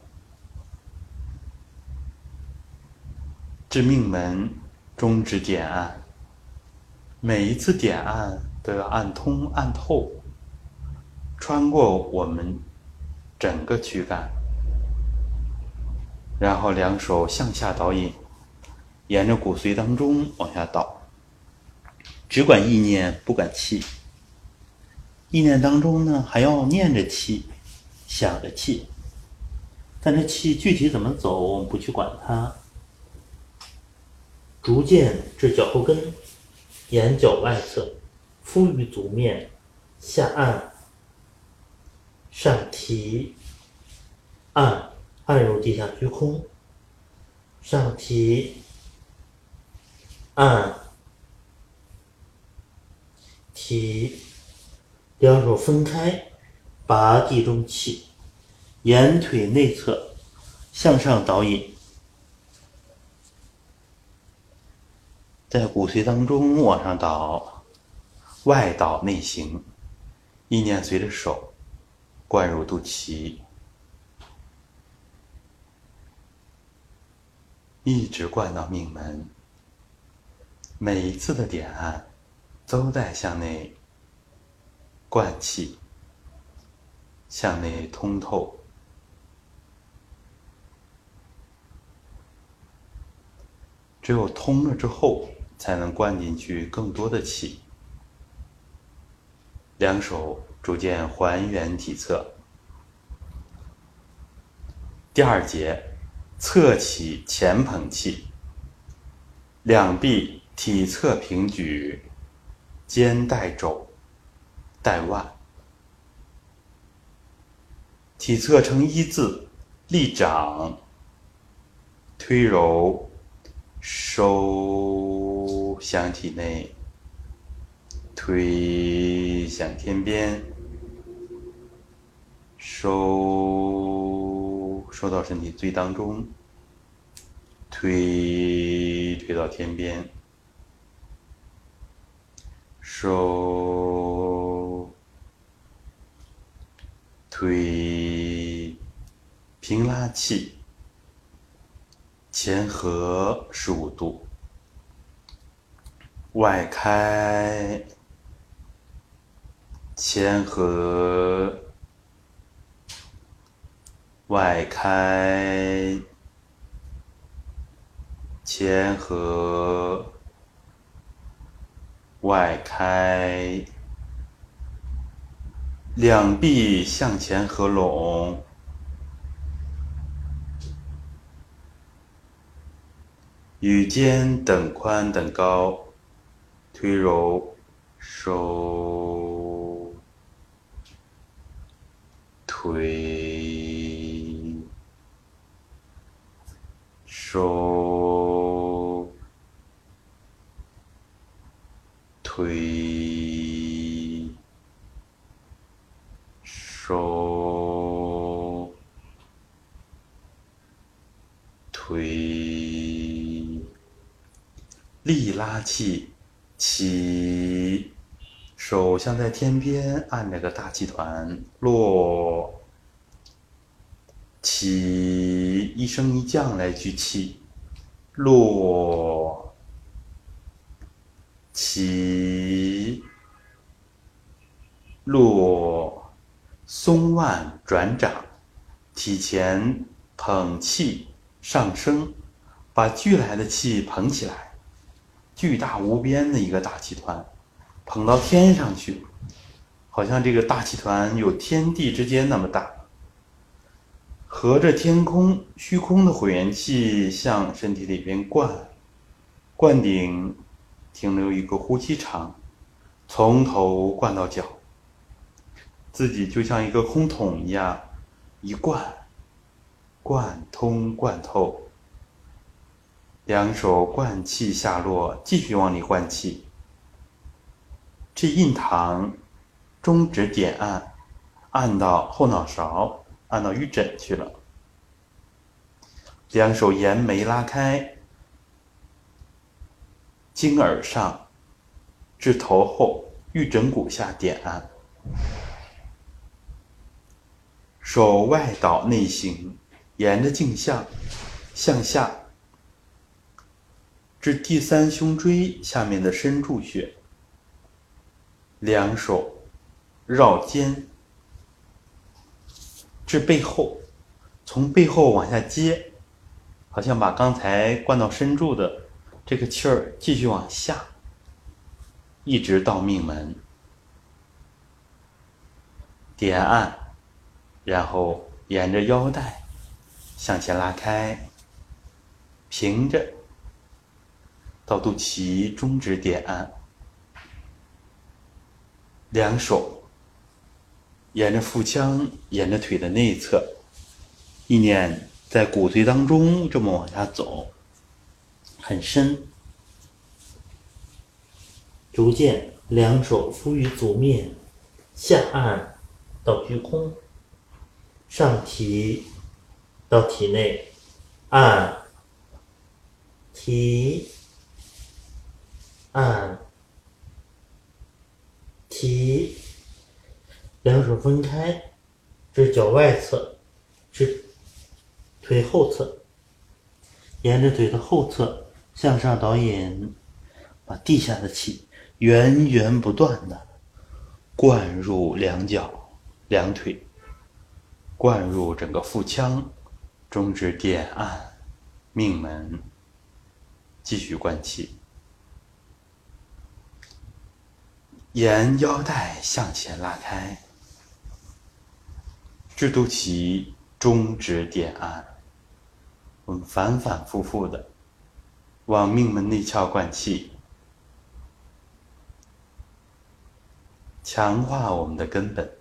至命门中指点按。每一次点按都要按通按透，穿过我们整个躯干，然后两手向下导引，沿着骨髓当中往下导，只管意念，不管气。意念当中呢，还要念着气。想着气，但这气具体怎么走，我们不去管它。逐渐至脚后跟，沿脚外侧，敷于足面，下按，上提，按，按入地下虚空，上提，按，提，两手分开。拔地中气，沿腿内侧向上导引，在骨髓当中往上导，外导内行，意念随着手灌入肚脐，一直灌到命门。每一次的点按都在向内灌气。向内通透，只有通了之后，才能灌进去更多的气。两手逐渐还原体侧。第二节，侧起前捧气，两臂体侧平举，肩带肘，带腕。体侧成一字，立掌，推揉，收向体内，推向天边，收收到身体最当中，推推到天边，收推。平拉气，前合十五度，外开，前合，外开，前合，外开，两臂向前合拢，与肩等宽等高，推揉收，推收，推收，推，力拉气，起，手像在天边按着个大气团，落，起，一升一降来举气，落，起，落，松腕转掌，体前捧气上升，把聚来的气捧起来，巨大无边的一个大气团，捧到天上去，好像这个大气团有天地之间那么大。合着天空虚空的混元气向身体里边灌，灌顶停留一个呼吸长，从头灌到脚，自己就像一个空桶一样，一灌，贯通贯透。两手灌气下落，继续往里灌气。这印堂中指点按，按到后脑勺。按到玉枕去了，两手沿眉拉开，经耳上至头后玉枕骨下点按，手外倒内行，沿着镜像向下至第三胸椎下面的深柱穴，两手绕肩。至背后，从背后往下接，好像把刚才灌到深处的这个气儿继续往下，一直到命门，点按，然后沿着腰带向前拉开，平着到肚脐中指点按，两手。沿着腹腔，沿着腿的内侧，意念在骨髓当中这么往下走，很深。逐渐，两手敷于足面，下按到虚空，上提到体内，按提按提。两手分开，至脚外侧，至腿后侧，沿着腿的后侧向上导引，把地下的气源源不断的灌入两脚、两腿，灌入整个腹腔，中指点按命门，继续灌气，沿腰带向前拉开。至肚脐中指点按，我们反反复复的往命门内窍灌气，强化我们的根本。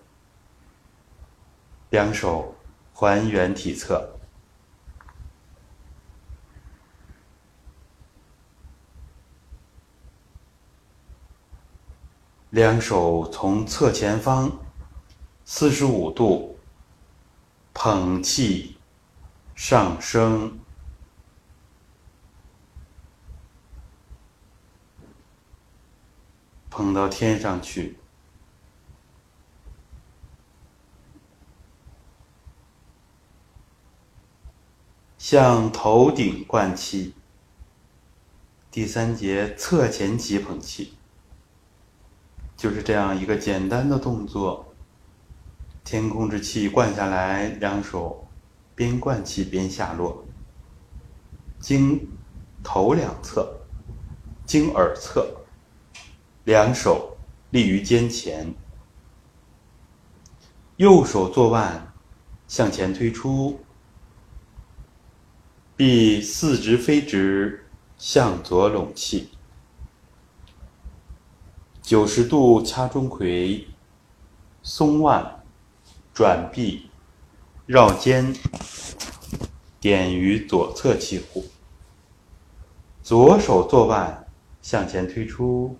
两手还原体侧，两手从侧前方四十五度。捧气上升，捧到天上去，向头顶灌气。第三节侧前起捧气，就是这样一个简单的动作。天空之气灌下来，两手边灌气边下落，经头两侧，经耳侧，两手立于肩前，右手坐腕向前推出，臂四直飞直向左拢气，九十度掐钟馗，松腕，转臂，绕肩，点于左侧气户。左手坐腕向前推出，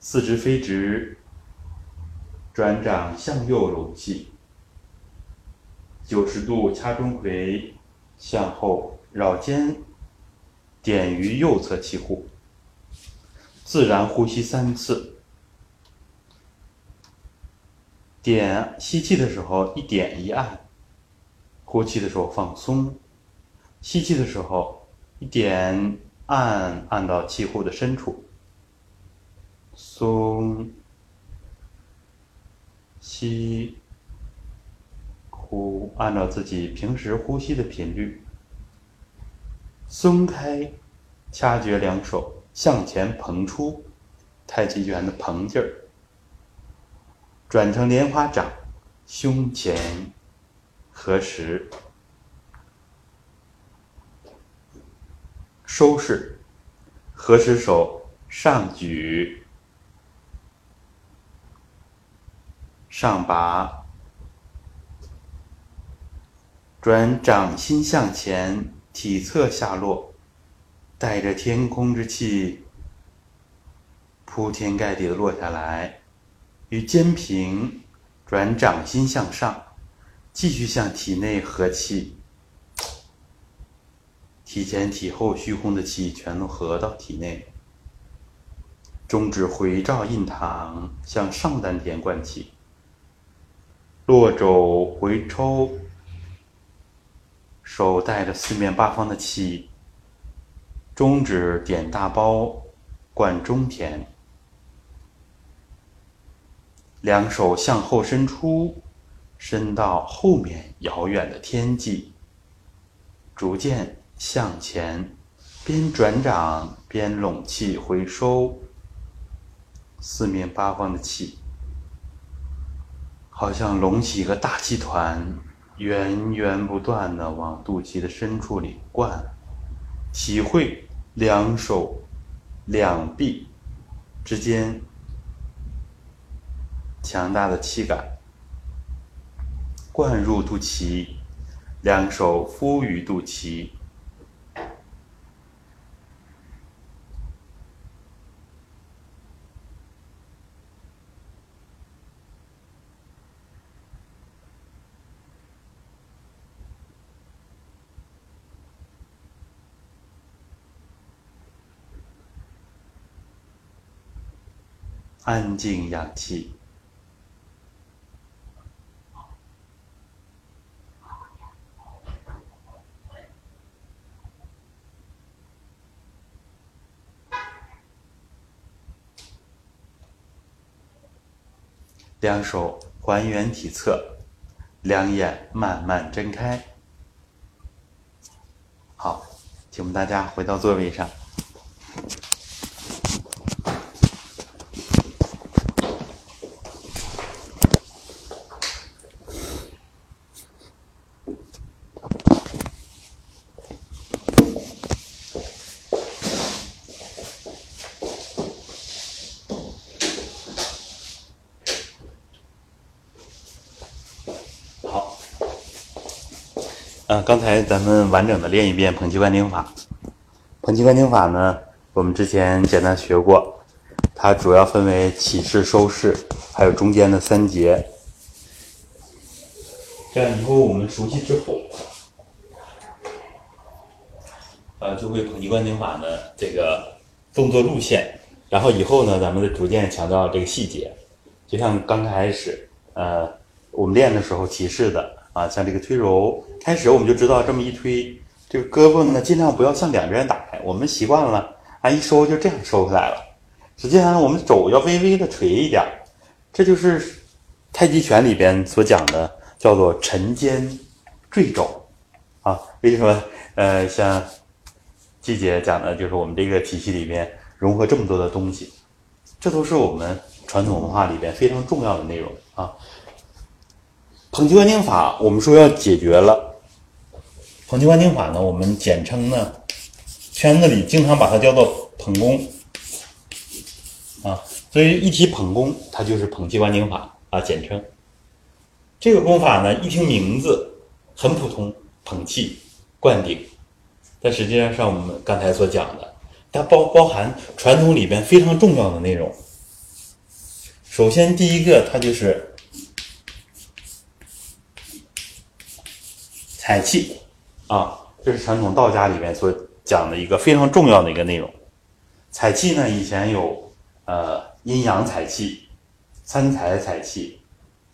四肢飞直，转掌向右拢气，九十度掐钟馗，向后绕肩，点于右侧气户。自然呼吸三次，点吸气的时候一点一按，呼气的时候放松，吸气的时候。一点按按到气户的深处，松、吸、呼，按照自己平时呼吸的频率，松开，掐诀两手向前膨出，太极拳的膨劲儿，转成莲花掌，胸前合十。收势，合十手上举，上拔，转掌心向前，体侧下落，带着天空之气，铺天盖地的落下来，与肩平，转掌心向上，继续向体内合气。体前体后虚空的气全都合到体内，中指回照印堂，向上丹田灌气，落肘回抽，手带着四面八方的气，中指点大包，灌中田，两手向后伸出，伸到后面遥远的天际，逐渐。向前，边转掌边拢气回收，四面八方的气，好像隆起一个大气团，源源不断的往肚脐的深处里灌，体会两手、两臂之间强大的气感，灌入肚脐，两手敷于肚脐。安静养气，两手还原体侧，两眼慢慢睁开。好，请我们大家回到座位上。刚才咱们完整的练一遍捧气观顶法。捧气观顶法呢，我们之前简单学过，它主要分为起势、收势，还有中间的三节。这样以后我们熟悉之后，呃，就会捧气观顶法的这个动作路线，然后以后呢，咱们再逐渐强调这个细节。就像刚开始，呃，我们练的时候起势的。啊，像这个推揉，开始我们就知道这么一推，这个胳膊呢尽量不要向两边打开。我们习惯了，啊一收就这样收回来了。实际上我们肘要微微的垂一点，这就是太极拳里边所讲的叫做沉肩坠肘。啊，为什么？呃，像季姐讲的，就是我们这个体系里边融合这么多的东西，这都是我们传统文化里边非常重要的内容啊。捧气观经法，我们说要解决了。捧气观经法呢，我们简称呢，圈子里经常把它叫做捧功啊。所以一提捧功，它就是捧气观经法啊，简称。这个功法呢，一听名字很普通，捧气灌顶，但实际上像我们刚才所讲的，它包包含传统里边非常重要的内容。首先，第一个它就是采气啊，这是传统道家里面所讲的一个非常重要的一个内容。采气呢，以前有呃阴阳采气、三才采气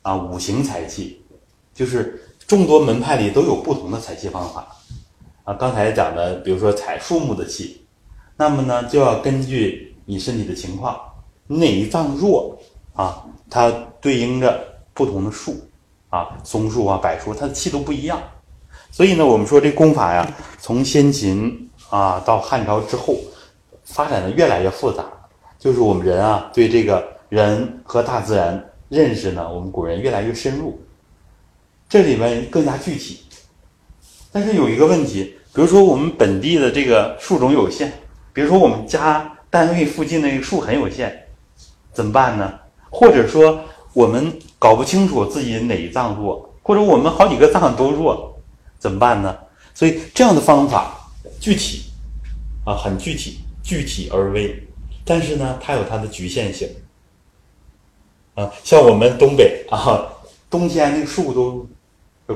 啊、五行采气，就是众多门派里都有不同的采气方法啊。刚才讲的，比如说采树木的气，那么呢就要根据你身体的情况，哪一脏弱啊，它对应着不同的树啊，松树啊、柏树，它的气都不一样。所以呢，我们说这功法呀，从先秦啊到汉朝之后，发展的越来越复杂。就是我们人啊，对这个人和大自然认识呢，我们古人越来越深入，这里面更加具体。但是有一个问题，比如说我们本地的这个树种有限，比如说我们家单位附近的这个树很有限，怎么办呢？或者说我们搞不清楚自己哪一脏弱，或者我们好几个脏都弱，怎么办呢？所以这样的方法具体啊，很具体，具体而微，但是呢，它有它的局限性啊。像我们东北啊，冬天那个树都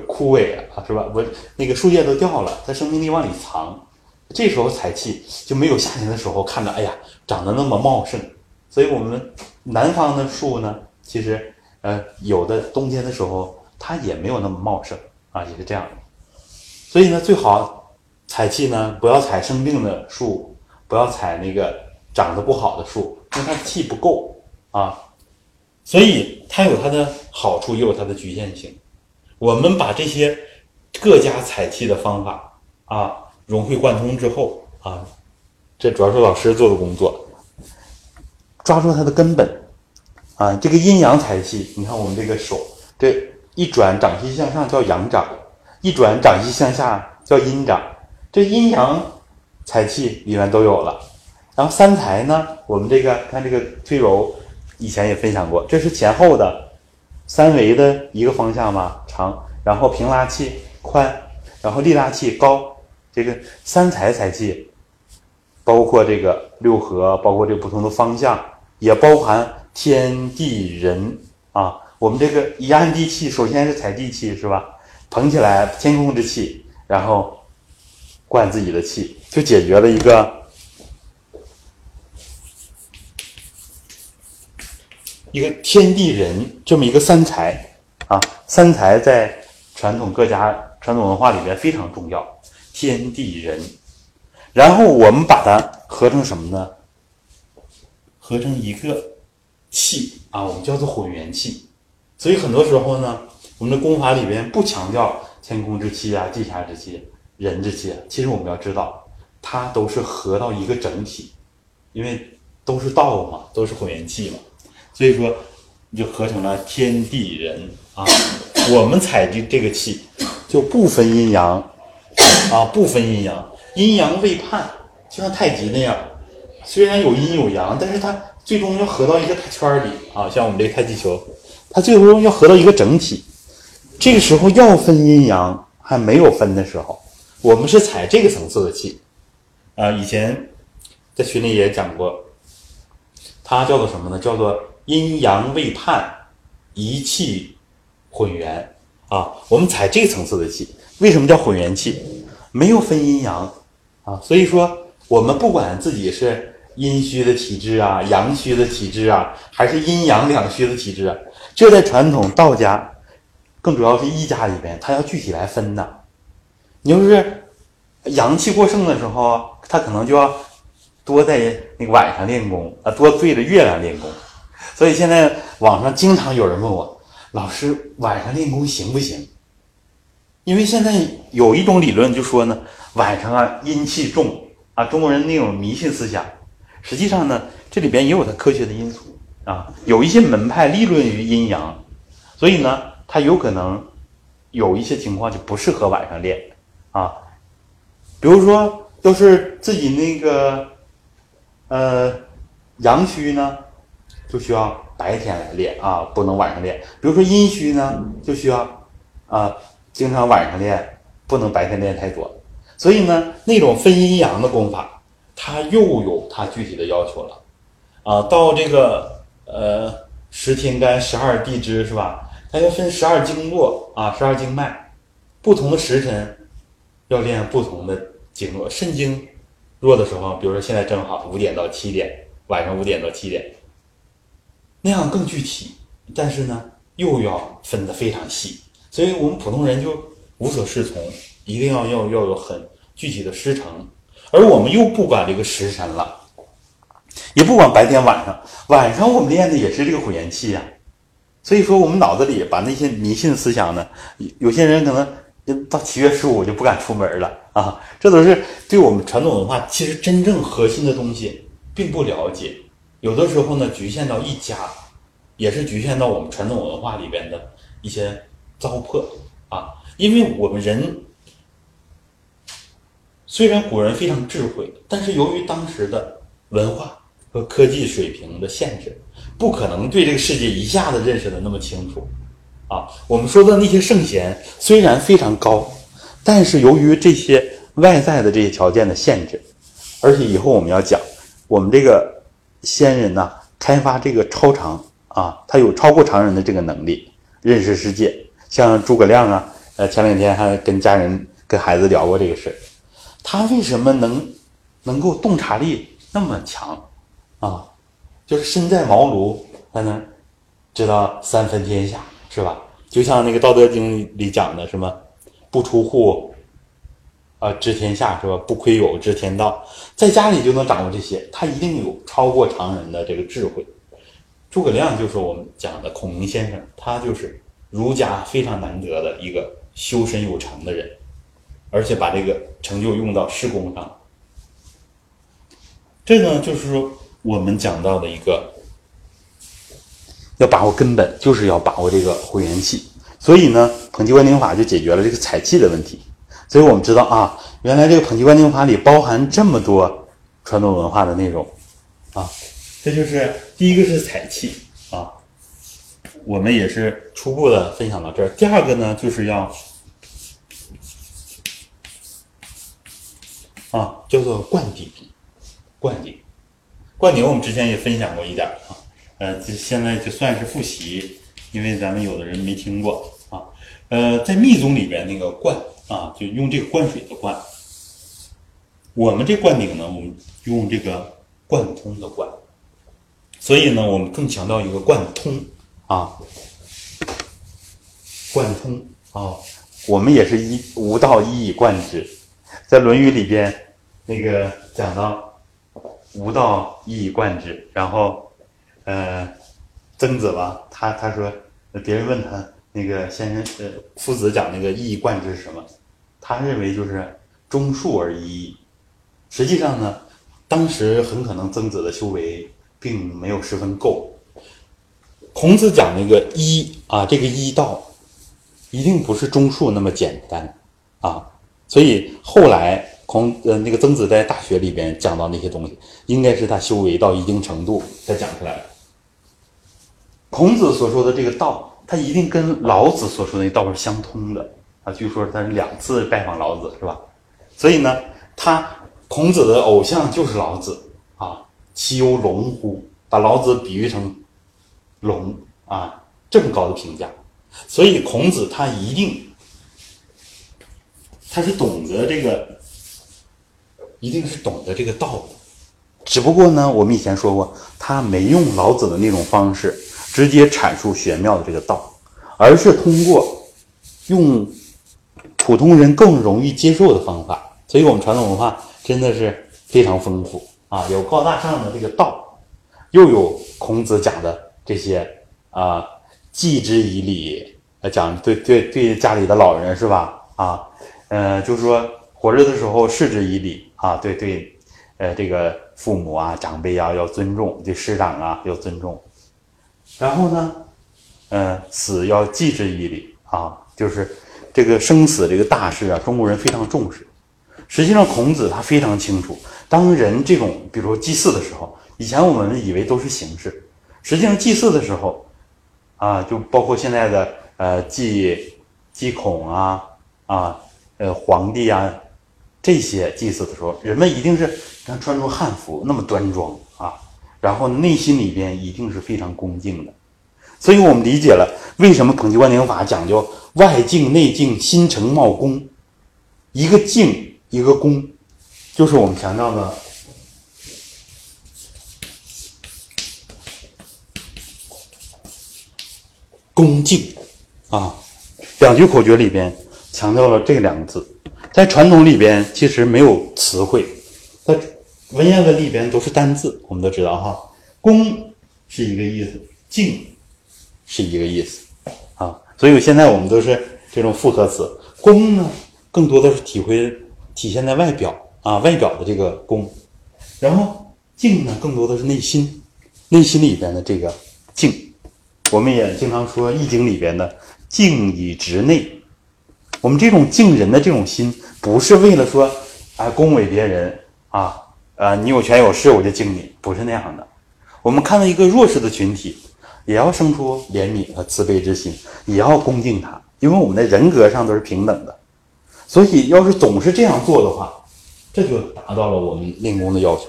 枯萎了，是吧？我那个树叶都掉了，它生命力往里藏，这时候采气就没有夏天的时候看着，哎呀，长得那么茂盛。所以我们南方的树呢，其实呃，有的冬天的时候它也没有那么茂盛啊，也是这样的。所以呢，最好采气呢，不要采生病的树，不要采那个长得不好的树，因为它气不够啊。所以它有它的好处，也有它的局限性。我们把这些各家采气的方法啊融会贯通之后啊，这主要是老师做的工作，抓住它的根本啊。这个阴阳采气，你看我们这个手这一转，掌心向上叫阳掌。一转掌心向下叫阴掌，这阴阳财气里面都有了。然后三才呢，我们这个看这个推揉，以前也分享过，这是前后的三维的一个方向嘛，长，然后平拉气宽，然后力拉气高。这个三才财气，包括这个六合，包括这不同的方向，也包含天地人啊。我们这个一按地气，首先是踩地气，是吧？捧起来天空之气，然后灌自己的气，就解决了一个一个天地人这么一个三才啊。三才在传统各家传统文化里边非常重要，天地人。然后我们把它合成什么呢？合成一个气啊，我们叫做混元气。所以很多时候呢。我们的功法里边不强调天空之气啊、地下之气、人之气，其实我们要知道，它都是合到一个整体，因为都是道嘛，都是混元气嘛，所以说就合成了天地人啊。我们采集这个气就不分阴阳啊，不分阴阳，阴阳未判，就像太极那样，虽然有阴有阳，但是它最终要合到一个大圈里啊，像我们这个太极球，它最终要合到一个整体。这个时候要分阴阳还没有分的时候，我们是采这个层次的气，啊，以前在群里也讲过，它叫做什么呢？叫做阴阳未判，一气混元啊。我们采这个层次的气，为什么叫混元气？没有分阴阳啊，所以说我们不管自己是阴虚的体质啊，阳虚的体质啊，还是阴阳两虚的体质啊，这在传统道家。更主要是一家里边，他要具体来分的。你要是阳气过盛的时候，他可能就要多在那个晚上练功啊，多对着月亮练功。所以现在网上经常有人问我，老师晚上练功行不行？因为现在有一种理论就说呢，晚上啊阴气重啊，中国人那种迷信思想，实际上呢，这里边也有它科学的因素啊。有一些门派立论于阴阳，所以呢，它有可能有一些情况就不适合晚上练啊。比如说，要是自己那个呃阳虚呢，就需要白天来练啊，不能晚上练。比如说阴虚呢，就需要啊经常晚上练，不能白天练太多。所以呢，那种分阴阳的功法，它又有它具体的要求了啊。到这个呃十天干、十二地支是吧？它要分十二经络啊，十二经脉，不同的时辰要练不同的经络。肾经弱的时候，比如说现在正好五点到七点，晚上五点到七点，那样更具体，但是呢又要分得非常细，所以我们普通人就无所适从，一定要要要有很具体的时程，而我们又不管这个时辰了，也不管白天晚上，晚上我们练的也是这个混元气呀、所以说我们脑子里把那些迷信思想呢，有有些人可能到七月十五就不敢出门了啊，这都是对我们传统文化其实真正核心的东西并不了解，有的时候呢局限到一家，也是局限到我们传统文化里边的一些糟粕啊，因为我们人虽然古人非常智慧，但是由于当时的文化和科技水平的限制，不可能对这个世界一下子认识的那么清楚啊。我们说的那些圣贤虽然非常高，但是由于这些外在的这些条件的限制，而且以后我们要讲，我们这个先人呢、开发这个超常啊，他有超过常人的这个能力，认识世界。像诸葛亮啊，呃，前两天还跟家人、跟孩子聊过这个事他为什么能能够洞察力那么强啊？就是身在茅庐，他能知道三分天下，是吧？就像那个《道德经》里讲的什么“不出户，啊、知天下”是吧？“不窥牖，知天道”，在家里就能掌握这些，他一定有超过常人的这个智慧。诸葛亮就是我们讲的孔明先生，他就是儒家非常难得的一个修身有成的人，而且把这个成就用到施工上。这呢，就是说我们讲到的一个要把握根本，就是要把握这个回元气。所以呢，捧气观顶法就解决了这个采气的问题。所以我们知道啊，原来这个捧气观顶法里包含这么多传统文化的内容啊。这就是第一个是采气啊，我们也是初步的分享到这儿。第二个呢，就是要啊，叫做灌顶，灌顶，灌顶我们之前也分享过一点啊，呃，这现在就算是复习，因为咱们有的人没听过啊，呃，在密宗里边那个灌啊，就用这个灌水的灌，我们这灌顶呢，我们用这个贯通的贯，所以呢，我们更强调一个贯通啊，贯通啊，我们也是一无道一以贯之，在《论语》里边那个讲到无道一以贯之，然后呃，曾子吧，他他说别人问他那个先生呃夫子讲那个一以贯之是什么，他认为就是中恕而已。实际上呢，当时很可能曾子的修为并没有十分够。孔子讲那个医啊，这个医道一定不是中术那么简单啊，所以后来孔呃那个曾子在大学里边讲到那些东西，应该是他修为到一定程度才讲出来的。孔子所说的这个道，他一定跟老子所说的那道是相通的啊。据说他是两次拜访老子，是吧？所以呢，他孔子的偶像就是老子啊，其犹龙乎？把老子比喻成龙啊，这么高的评价。所以孔子他一定，他是懂得这个，一定是懂得这个道的。只不过呢，我们以前说过，他没用老子的那种方式直接阐述玄妙的这个道，而是通过用普通人更容易接受的方法。所以我们传统文化真的是非常丰富啊，有高大上的这个道，又有孔子讲的这些啊，记之以礼，讲对对对家里的老人是吧？啊，呃，就是说活着的时候视之以礼啊，对对，呃，这个父母啊、长辈啊要尊重，对师长啊要尊重。然后呢，呃，死要祭之以礼啊，就是这个生死这个大事啊，中国人非常重视。实际上，孔子他非常清楚，当人这种比如说祭祀的时候，以前我们以为都是形式，实际上祭祀的时候，啊，就包括现在的呃祭祭孔啊啊呃皇帝啊这些祭祀的时候，人们一定是像穿着汉服那么端庄啊，然后内心里边一定是非常恭敬的。所以我们理解了为什么捧击观顶法讲究外敬内敬，心诚貌恭，一个敬。一个恭，就是我们强调的恭敬啊。两句口诀里边强调了这两个字，在传统里边其实没有词汇，在文言文里边都是单字。我们都知道哈，恭是一个意思，敬是一个意思啊。所以现在我们都是这种复合词。恭呢，更多的是体会。体现在外表啊，外表的这个恭，然后敬呢，更多的是内心，内心里边的这个敬。我们也经常说《易经》里边的“敬以直内”。我们这种敬人的这种心，不是为了说啊恭维别人啊，呃你有权有势我就敬你，不是那样的。我们看到一个弱势的群体，也要生出怜悯和慈悲之心，也要恭敬他，因为我们的人格上都是平等的。所以，要是总是这样做的话，这就达到了我们练功的要求。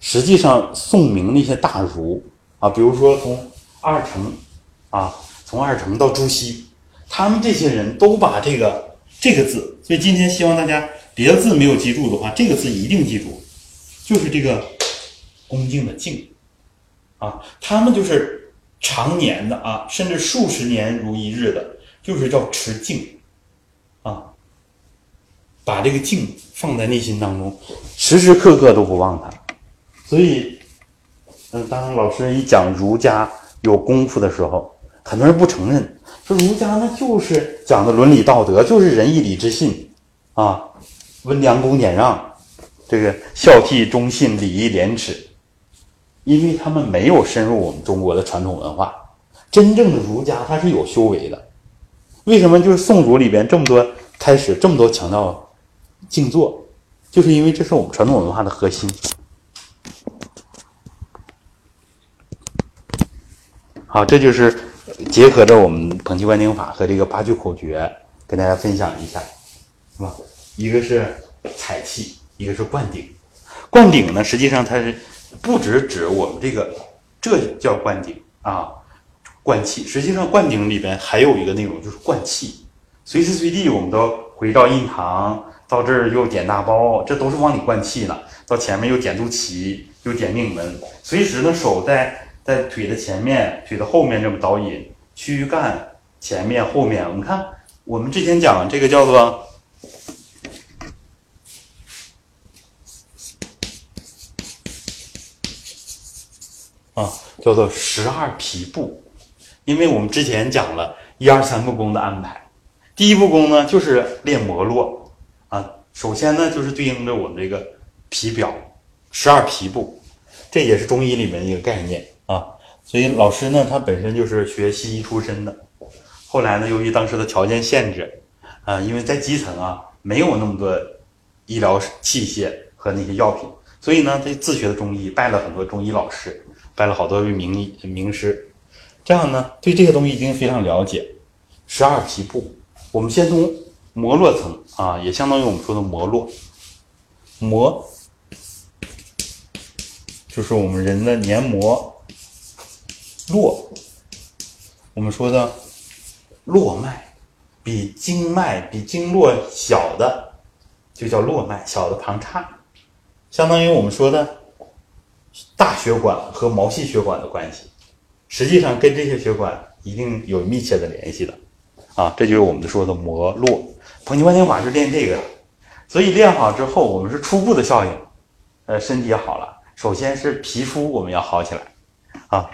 实际上，宋明那些大儒啊，比如说从二程啊，从二程到朱熹，他们这些人都把这个这个字，所以今天希望大家别的字没有记住的话，这个字一定记住，就是这个恭敬的敬啊，他们就是常年的啊，甚至数十年如一日的，就是叫持敬啊。把这个敬放在内心当中，时时刻刻都不忘它。所以，嗯，当老师一讲儒家有功夫的时候，很多人不承认，说儒家那就是讲的伦理道德，就是仁义礼智信啊，温良恭俭让，这个孝悌忠信礼义廉耻，因为他们没有深入我们中国的传统文化。真正的儒家他是有修为的。为什么就是宋儒里边这么多开始这么多强调？静坐，就是因为这是我们传统文化的核心。好，这就是结合着我们捧气观顶法和这个八句口诀，跟大家分享一下，是吧？一个是采气，一个是灌顶。灌顶呢，实际上它是不只指我们这个，这叫灌顶啊，灌气。实际上，灌顶里边还有一个内容就是灌气，随时随地我们都回到印堂。到这儿又点大包，这都是往里灌气呢。到前面又点肚脐，又点命门，随时呢手在在腿的前面、腿的后面这么导引，躯干前面、后面。我们看，我们之前讲这个叫做啊，叫做十二皮部，因为我们之前讲了一二三步功的安排，第一步功呢就是练摩洛。首先呢，就是对应着我们这个皮表，十二皮部，这也是中医里面一个概念。所以老师呢，他本身就是学西医出身的，后来呢，由于当时的条件限制，啊，因为在基层啊，没有那么多医疗器械和那些药品，所以呢，他自学的中医，拜了很多中医老师，拜了好多位名医名师，这样呢，对这些东西已经非常了解。十二皮部，我们先从。膜络层啊，也相当于我们说的膜络，膜就是我们人的黏膜，络，我们说的络脉，比经脉比经络小的就叫络脉，小的旁叉，相当于我们说的大血管和毛细血管的关系，实际上跟这些血管一定有密切的联系的啊，这就是我们说的膜络。捧气观顶法是练这个，所以练好之后，我们是初步的效应，呃，身体好了。首先是皮肤我们要好起来，啊，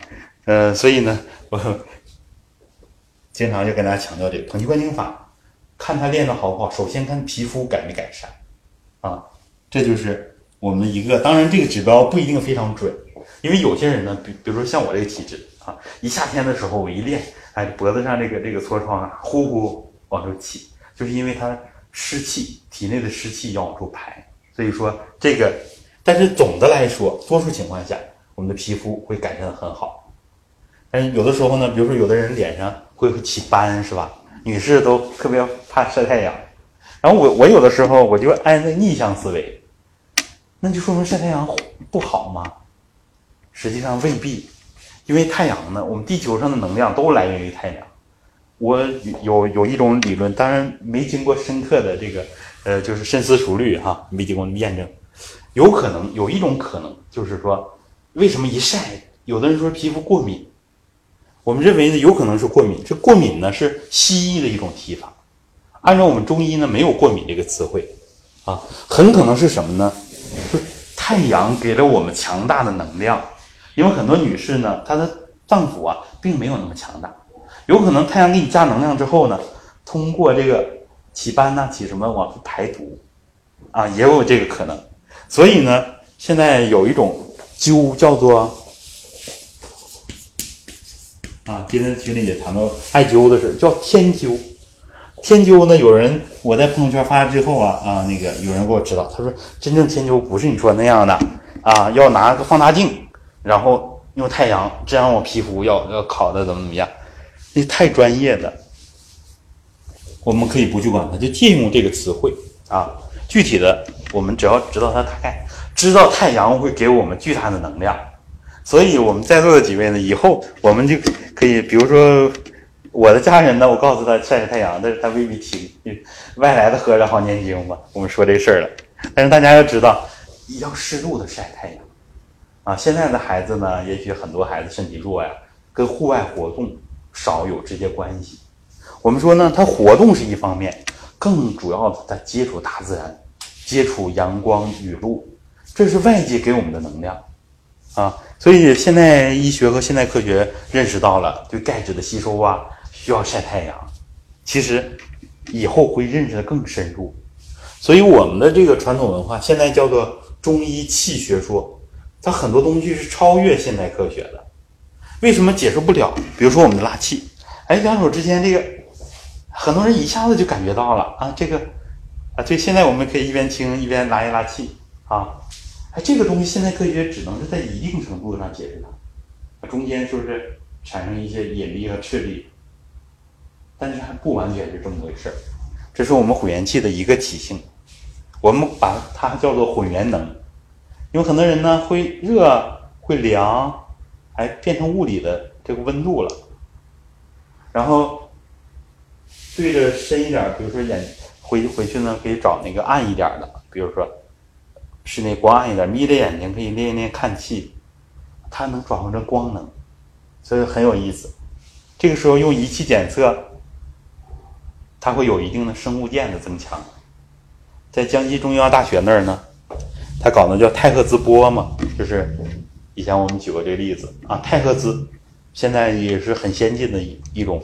呃，所以呢，我 <laughs> 经常就跟大家强调这个捧气观顶法，看他练的好不好，首先看皮肤改没改善，啊，这就是我们一个，当然这个指标不一定非常准，因为有些人呢，比比如说像我这个体质啊，一夏天的时候我一练，哎，脖子上这个这个痤疮啊，呼呼往出起，就是因为它湿气，体内的湿气要往出排，所以说这个，但是总的来说，多数情况下，我们的皮肤会改善的很好。但是有的时候呢，比如说有的人脸上会会起斑，是吧？女士都特别怕晒太阳，然后我我有的时候我就按那逆向思维，那就说明晒太阳不好吗？实际上未必，因为太阳呢，我们地球上的能量都来源于太阳。我有有一种理论，当然没经过深刻的这个呃，就是深思熟虑哈，没经过验证，有可能有一种可能就是说，为什么一晒，有的人说皮肤过敏。我们认为呢，有可能是过敏。这过敏呢是西医的一种提法，按照我们中医呢没有过敏这个词汇，啊，很可能是什么呢？是太阳给了我们强大的能量，因为很多女士呢，她的脏腑啊并没有那么强大，有可能太阳给你加能量之后呢，通过这个起斑呐、起什么往出排毒，啊，也有这个可能。所以呢，现在有一种灸叫做。啊，今天群里也谈到艾灸的事，叫天灸。天灸呢，有人我在朋友圈发了之后啊啊，那个有人给我指导，他说真正天灸不是你说那样的啊，要拿个放大镜，然后用太阳，这样我皮肤要要烤的怎么怎么样，那太专业的，我们可以不去管它，就借用这个词汇啊。具体的，我们只要知道它大概，知道太阳会给我们巨大的能量。所以，我们在座的几位呢，以后我们就可以，比如说我的家人呢，我告诉他晒晒太阳，但是他未必听。外来的和尚好念经嘛，我们说这事儿了。但是大家要知道，要适度的晒太阳啊。现在的孩子呢，也许很多孩子身体弱呀，跟户外活动少有直接关系。我们说呢，他活动是一方面，更主要的他接触大自然，接触阳光雨露，这是外界给我们的能量啊。所以现在医学和现代科学认识到了对钙质的吸收啊，需要晒太阳。其实以后会认识的更深入。所以我们的这个传统文化现在叫做中医气学说，它很多东西是超越现代科学的。为什么解释不了？比如说我们的拉气，哎，两手之间这个，很多人一下子就感觉到了啊，这个啊，对，现在我们可以一边听一边拉一拉气啊。哎，这个东西现代科学只能是在一定程度上解释它，中间是不是产生一些引力和斥力？但是还不完全是这么回事儿，这是我们混元气的一个体性，我们把它叫做混元能。因为很多人呢会热会凉，哎变成物理的这个温度了。然后对着深一点，比如说眼回回去呢，可以找那个暗一点的，比如说。室内光暗一点，眯着眼睛可以练一练看气，它能转换成光能，所以很有意思。这个时候用仪器检测，它会有一定的生物电的增强。在江西中医药大学那儿呢，他搞的叫太赫兹波嘛，就是以前我们举过这个例子啊，太赫兹现在也是很先进的一一种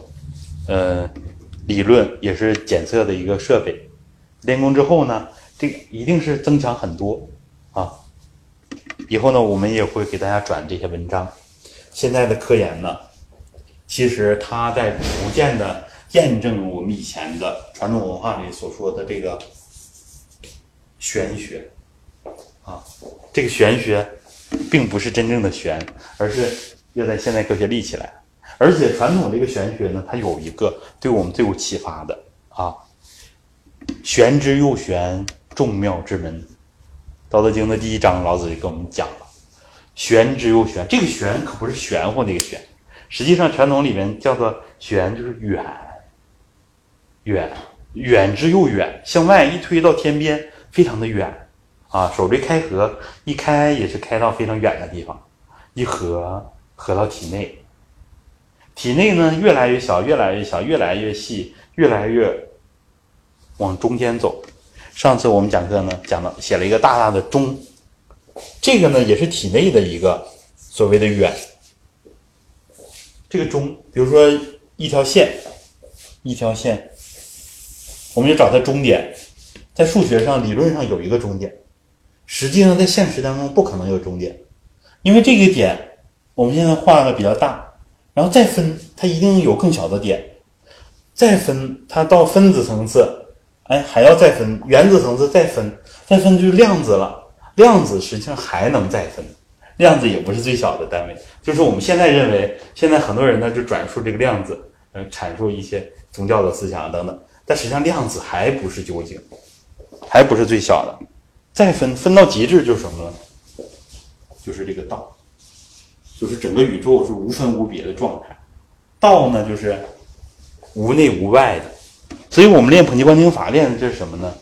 呃理论，也是检测的一个设备。练功之后呢，这一定是增强很多。以后呢，我们也会给大家转这些文章。现在的科研呢，其实它在逐渐的验证我们以前的传统文化里所说的这个玄学。啊，这个玄学并不是真正的玄，而是要在现代科学立起来。而且传统这个玄学呢，它有一个对我们最有启发的啊，玄之又玄，众妙之门。道德经的第一章，老子就跟我们讲了：“玄之又玄。”这个“玄”可不是玄乎那个“玄”，实际上传统里面叫做“玄”，就是远、远、远之又远，向外一推到天边，非常的远啊！手椎开合，一开也是开到非常远的地方，一合合到体内，体内呢越来越小，越来越小，越来越细，越来越往中间走。上次我们讲课呢，讲了写了一个大大的中，这个呢也是体内的一个所谓的远。这个中，比如说一条线，一条线，我们就找它终点，在数学上理论上有一个终点，实际上在现实当中不可能有终点，因为这个点我们现在画的比较大，然后再分，它一定有更小的点，再分它到分子层次，哎，还要再分原子层次，再分，再分就是量子了。量子实际上还能再分，量子也不是最小的单位，就是我们现在认为，现在很多人呢就转述这个量子，呃，阐述一些宗教的思想等等，但实际上量子还不是究竟，还不是最小的，再分分到极致就是什么呢？就是这个道，就是整个宇宙是无分无别的状态，道呢就是无内无外的，所以我们练捧击观经法练的这是什么呢？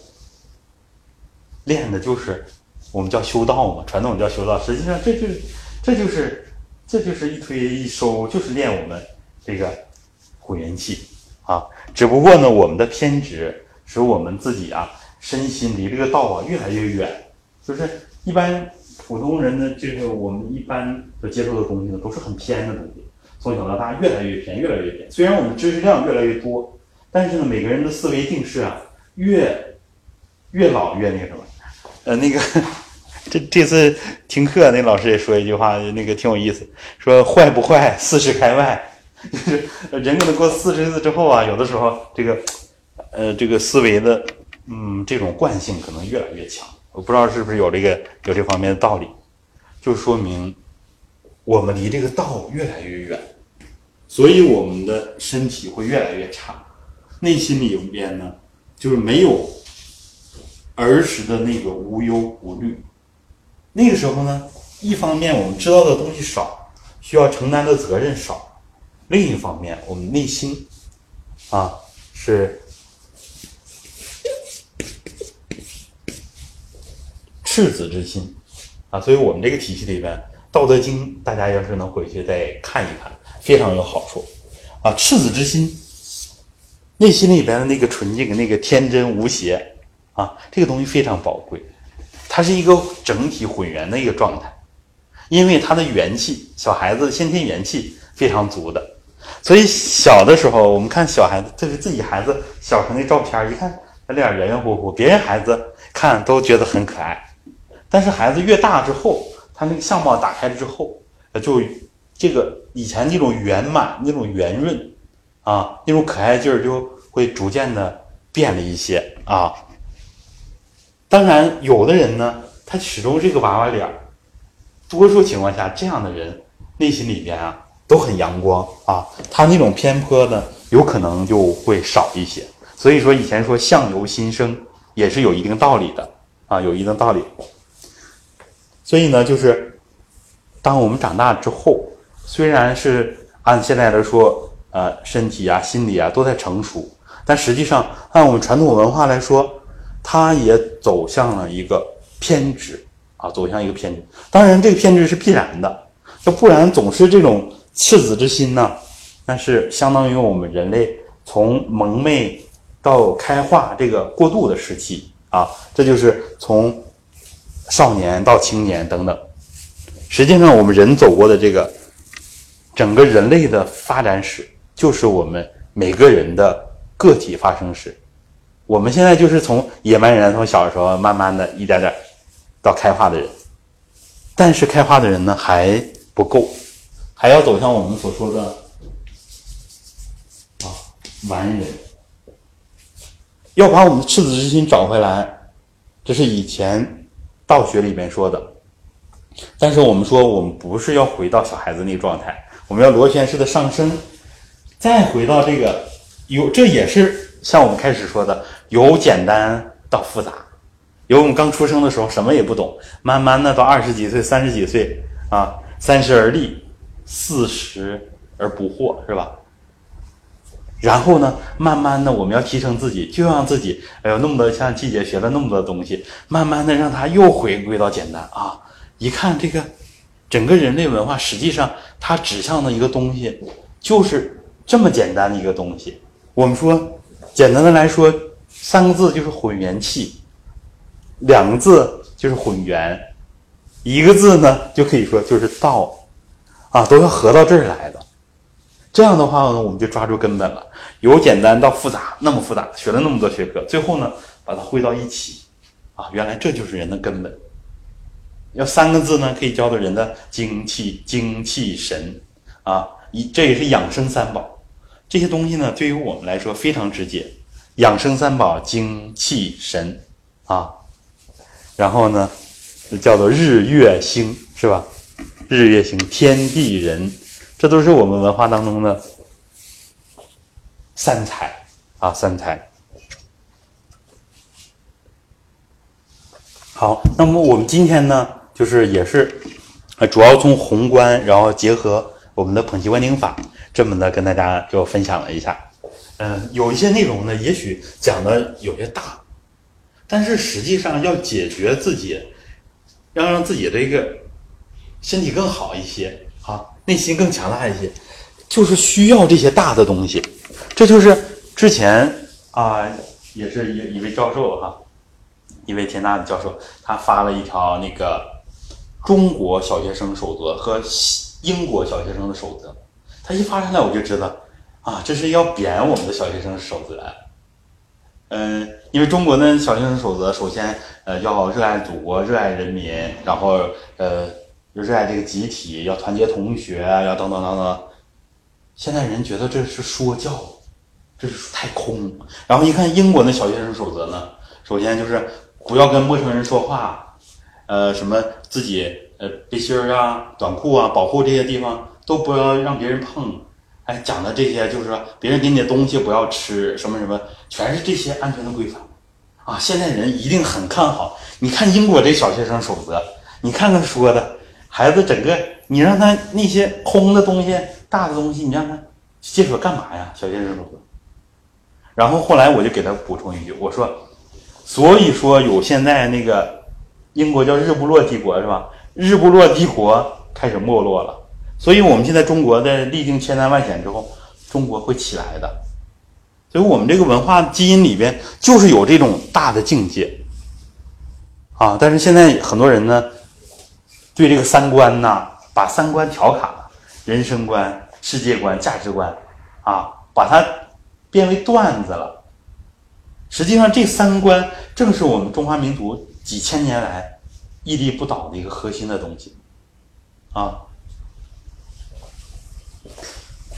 练的就是。我们叫修道嘛，传统叫修道，实际上这就是这就是这就是一推一收，就是练我们这个混元气啊。只不过呢，我们的偏执使我们自己啊身心离这个道啊越来越远。就是一般普通人的这个我们一般所接受的东西呢，都是很偏的东西，从小到大越来越偏，越来越偏。虽然我们知识量越来越多，但是呢，每个人的思维定式啊越越老越那个什么。呃，那个 <laughs> 这这次听课，那老师也说一句话，那个挺有意思，说坏不坏，四十开外，就 <laughs> 是人可能过四十岁之后啊，有的时候这个呃这个思维的嗯这种惯性可能越来越强，我不知道是不是有这个有这方面的道理，就说明我们离这个道越来越远，所以我们的身体会越来越差，内心里边呢就是没有。儿时的那个无忧无虑，那个时候呢，一方面我们知道的东西少，需要承担的责任少；另一方面，我们内心啊是赤子之心啊。所以，我们这个体系里边，《道德经》大家要是能回去再看一看，非常有好处啊。赤子之心，内心里边的那个纯净、那个天真无邪。啊，这个东西非常宝贵，它是一个整体混元的一个状态，因为它的元气，小孩子先天元气非常足的，所以小的时候我们看小孩子，特别自己孩子小时候那照片，一看他脸圆圆乎乎，别人孩子看都觉得很可爱，但是孩子越大之后，他那个相貌打开了之后，就这个以前那种圆满、那种圆润啊，那种可爱劲儿就会逐渐的变了一些啊。当然，有的人呢，他始终是个娃娃脸儿。多数情况下，这样的人内心里边啊都很阳光啊，他那种偏颇呢，有可能就会少一些。所以说，以前说相由心生也是有一定道理的啊，有一定道理。所以呢，就是当我们长大之后，虽然是按现在来说，呃，身体啊、心理啊都在成熟，但实际上按我们传统文化来说。他也走向了一个偏执啊，走向一个偏执。当然，这个偏执是必然的，要不然总是这种赤子之心呢，那是相当于我们人类从蒙昧到开化这个过渡的时期啊，这就是从少年到青年等等。实际上，我们人走过的这个整个人类的发展史，就是我们每个人的个体发生史。我们现在就是从野蛮人，从小时候慢慢的一点点到开化的人，但是开化的人呢还不够，还要走向我们所说的啊完人，要把我们的赤子之心找回来，这是以前道学里面说的。但是我们说，我们不是要回到小孩子那个状态，我们要螺旋式的上升，再回到这个有，这也是。像我们开始说的，由简单到复杂，由我们刚出生的时候什么也不懂，慢慢的到二十几岁、三十几岁啊，三十而立，四十而不惑，是吧？然后呢，慢慢的我们要提升自己，就让自己哎呦那么多像季姐学了那么多东西，慢慢的让他又回归到简单啊！一看这个整个人类文化，实际上它指向的一个东西就是这么简单的一个东西。我们说。简单的来说，三个字就是混元气，两个字就是混元，一个字呢就可以说就是道，啊，都要合到这儿来的。这样的话呢，我们就抓住根本了。由简单到复杂，那么复杂，学了那么多学科，最后呢把它汇到一起，啊，原来这就是人的根本。要三个字呢，可以叫做人的精气、精气神啊，一这也是养生三宝。这些东西呢，对于我们来说非常直接，养生三宝，精气神。啊，然后呢，叫做日月星是吧？日月星，天地人，这都是我们文化当中的三才。啊，三才。好，那么我们今天呢，就是也是，呃，主要从宏观，然后结合我们的捧析观顶法，这么的跟大家就分享了一下。嗯、有一些内容呢，也许讲的有些大，但是实际上要解决自己，要让自己这个身体更好一些啊，内心更强大一些，就是需要这些大的东西。这就是之前啊、也是一一位教授哈、一位天大的教授，他发了一条那个中国小学生守则和英国小学生的守则，他一发上来我就知道啊，这是要贬我们的小学生守则。嗯，因为中国的小学生守则，首先呃要热爱祖国、热爱人民，然后呃热爱这个集体，要团结同学，要等等等等。现在人觉得这是说教，这是太空。然后一看英国的小学生守则呢，首先就是不要跟陌生人说话，呃，什么自己呃背心儿啊、短裤啊，保护这些地方都不要让别人碰。哎，讲的这些就是说别人给你的东西不要吃，什么什么，全是这些安全的规范啊。现在人一定很看好。你看英国这小学生守则，你看看说的，孩子整个你让他那些空的东西、大的东西，你让他接触干嘛呀？小学生守则。然后后来我就给他补充一句，我说，所以说有现在那个英国叫日不落帝国是吧？日不落帝国开始没落了，所以我们现在中国在历经千难万险之后，中国会起来的。所以我们这个文化基因里边就是有这种大的境界啊，但是现在很多人呢，对这个三观呢，把三观调侃了，人生观、世界观、价值观啊，把它变为段子了。实际上，这三观正是我们中华民族几千年来屹立不倒的一个核心的东西啊。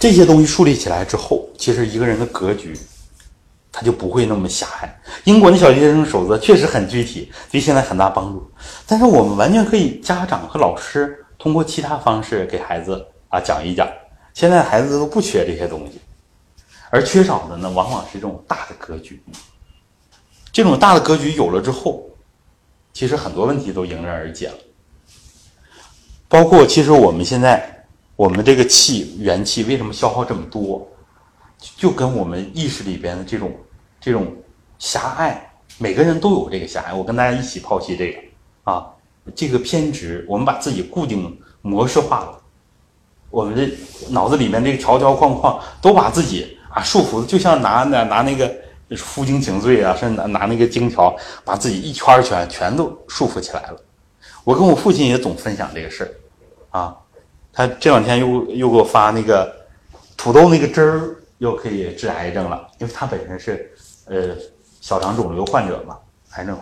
这些东西树立起来之后，其实一个人的格局，他就不会那么狭隘。英国的小学生守则确实很具体，对现在很大帮助。但是我们完全可以，家长和老师通过其他方式给孩子啊讲一讲。现在孩子都不缺这些东西，而缺少的呢，往往是这种大的格局。这种大的格局有了之后，其实很多问题都迎刃而解了。包括其实我们现在我们这个气元气为什么消耗这么多，就跟我们意识里边的这种这种狭隘，每个人都有这个狭隘。我跟大家一起剖析这个啊，这个偏执，我们把自己固定模式化了，我们的脑子里面这个条条框框都把自己啊束缚，就像拿拿拿那个负荆请罪啊，甚至拿拿那个荆条把自己一圈儿圈全都束缚起来了。我跟我父亲也总分享这个事儿啊。他这两天又又给我发那个土豆那个汁儿，又可以治癌症了，因为他本身是呃小肠肿瘤患者嘛，癌症。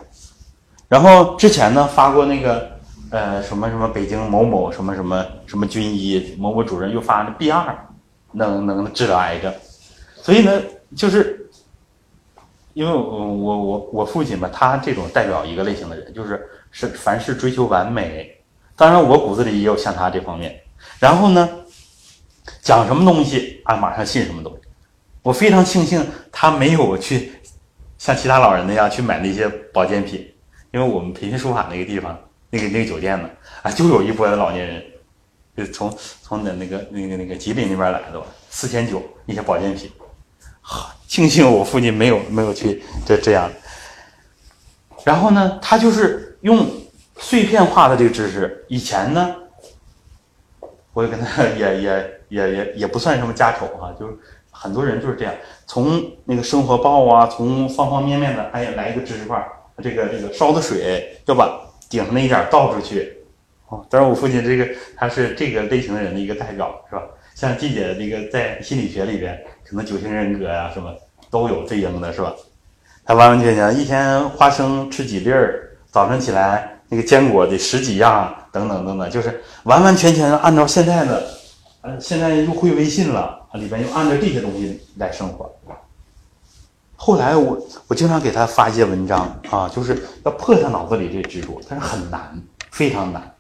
然后之前呢发过那个呃什么什么北京某某什么什么什么军医某某主任又发那 B 二能能治疗癌症，所以呢就是因为我我我我父亲吧，他这种代表一个类型的人，就是是凡事追求完美。当然我骨子里也有像他这方面。然后呢，讲什么东西啊，马上信什么东西。我非常庆幸他没有去像其他老人那样去买那些保健品，因为我们培训书法那个地方，那个那个酒店呢，啊，就有一波的老年人，就从从那那个那个那个吉林那边来的吧，四千九一些保健品。庆幸我父亲没有没有去这这样。然后呢，他就是用碎片化的这个知识，以前呢。我也跟他 <laughs> 也也也也也不算什么家丑哈、就是很多人就是这样，从那个生活报啊，从方方面面的，哎，来一个知识块，这个这个烧的水要把顶上那一点倒出去。哦，当然我父亲这个他是这个类型的人的一个代表，是吧？像季姐这个在心理学里边，可能九型人格呀、什么都有对应的是吧？他完完全全一天花生吃几粒儿，早晨起来那个坚果得十几样，等等等等，就是完完全全按照现在的，呃，现在又会微信了，里边又按照这些东西来生活。后来我我经常给他发一些文章啊，就是要破他脑子里这执着，但是很难，非常难。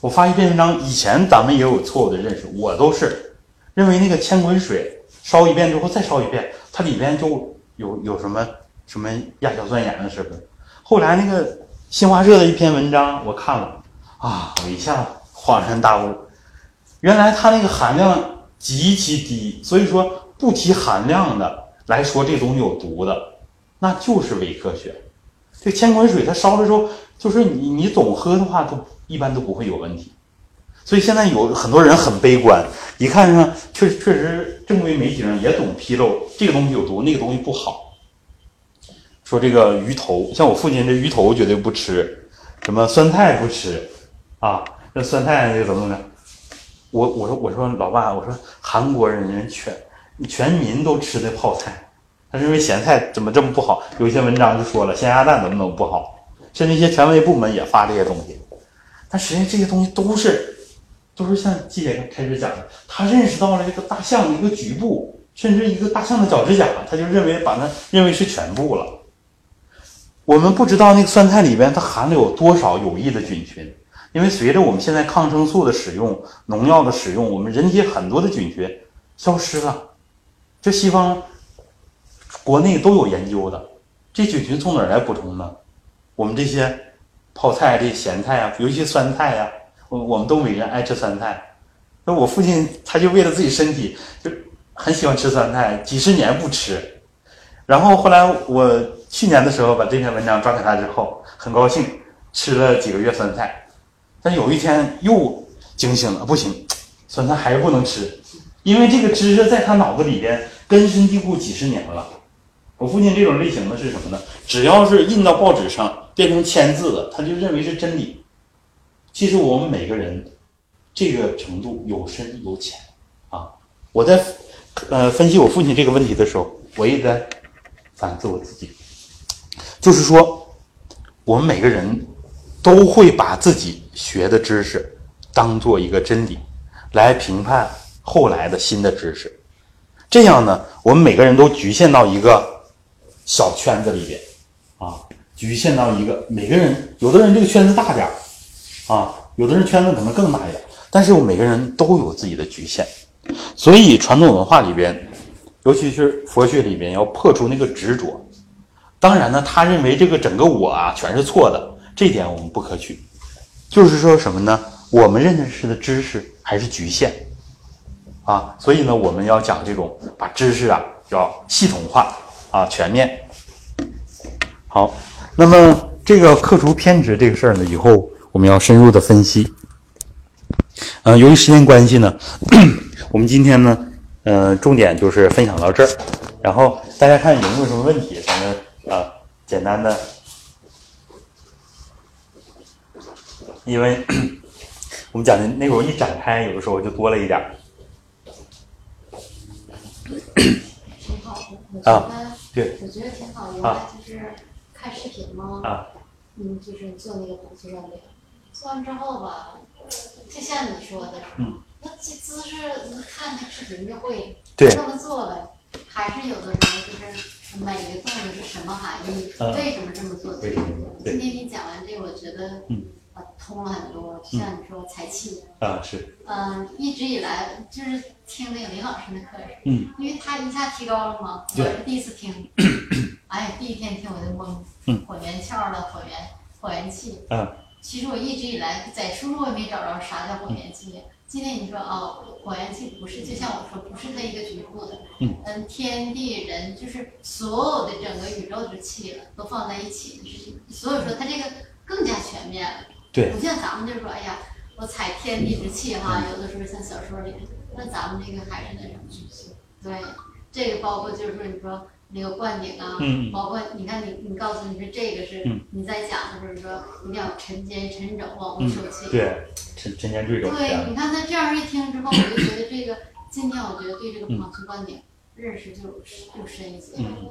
我发一篇文章，以前咱们也有错误的认识，我都是认为那个千滚水烧一遍之后再烧一遍，它里边就有有什么什么亚硝酸盐的是不是？后来那个新华社的一篇文章我看了啊，我一下恍然大悟，原来它那个含量极其低，所以说不提含量的来说这东西有毒的，那就是伪科学。这千滚水它烧的时候，就是你你总喝的话，都一般都不会有问题。所以现在有很多人很悲观，一看上确确实正规媒体上也总披露这个东西有毒，那个东西不好。说这个鱼头，像我父亲这鱼头绝对不吃，什么酸菜不吃，啊，这酸菜那怎么怎么样？我我说我说老爸，我说韩国人人全全民都吃的泡菜，他认为咸菜怎么这么不好？有一些文章就说了咸鸭蛋怎么怎么不好，甚至一些权威部门也发这些东西。但实际上这些东西都是都是像季姐开始讲的，他认识到了这个大象的一个局部，甚至一个大象的脚趾甲，他就认为把它认为是全部了。我们不知道那个酸菜里边它含了有多少有益的菌群，因为随着我们现在抗生素的使用、农药的使用，我们人体很多的菌群消失了。这西方、国内都有研究的，这菌群从哪儿来补充呢？我们这些泡菜、这咸菜啊，尤其酸菜呀、我我们东北人爱吃酸菜。那我父亲他就为了自己身体，就很喜欢吃酸菜，几十年不吃。然后后来我去年的时候把这篇文章转给他之后，很高兴吃了几个月酸菜，但有一天又惊醒了，不行，酸菜还是不能吃，因为这个知识在他脑子里边根深蒂固几十年了。我父亲这种类型的是什么呢？只要是印到报纸上变成签字的，他就认为是真理。其实我们每个人这个程度有深有浅啊。我在呃分析我父亲这个问题的时候，我也在反思我自己，就是说，我们每个人都会把自己学的知识当做一个真理来评判后来的新的知识。这样呢，我们每个人都局限到一个小圈子里边啊，局限到一个每个人，有的人这个圈子大点儿啊，有的人圈子可能更大一点，但是我每个人都有自己的局限，所以传统文化里边。尤其是佛学里边要破除那个执着，当然呢，他认为这个整个我啊全是错的，这点我们不可取。就是说什么呢？我们认识的知识还是局限啊，所以呢，我们要讲这种把知识啊要系统化啊全面。好，那么这个克除偏执这个事儿呢，以后我们要深入的分析。嗯，由于时间关系呢，<clears throat> 我们今天呢。嗯，重点就是分享到这儿，然后大家看有没有什么问题，咱们简单的，因为 <coughs> 我们讲的内容一展开，有的时候就多了一点儿。挺好的，我觉啊得，对。我觉得挺好。原来就是看视频嘛，啊，嗯，就是做那个读书锻炼，做完之后吧，就像你说的，嗯，那这姿势你看那视频就会对。这么做了，还是有的时候就是每个动作是什么含义，嗯。为什么这么做？今天你讲完这个，我觉得通了很多，就像你说财气。啊是，嗯，一直以来就是听那个林老师的课，嗯，因为他一下提高了嘛，我是第一次听，<clears throat> 哎，第一天听我就懵，嗯，火元窍了，火元火元气，嗯。其实我一直以来在书中我也没找着啥叫火元气。今天你说哦，火元气不是，就像我说，不是它一个局部的，嗯。天地人就是所有的整个宇宙之气了，都放在一起的事情，所以说它这个更加全面了。对。不像咱们就说，哎呀，我采天地之气哈，有的时候像小说里，那咱们这个还是那什么，对，这个包括就是说你说那个灌顶啊，嗯嗯包括你看你你告诉你说这个是、嗯你在讲的就是说一定要沉肩沉肘往后收气，嗯对，沉沉肩坠肘对，你看他这样一听之后，我就觉得这个今天我觉得对这个嗯旁区灌顶认识就就深一些。嗯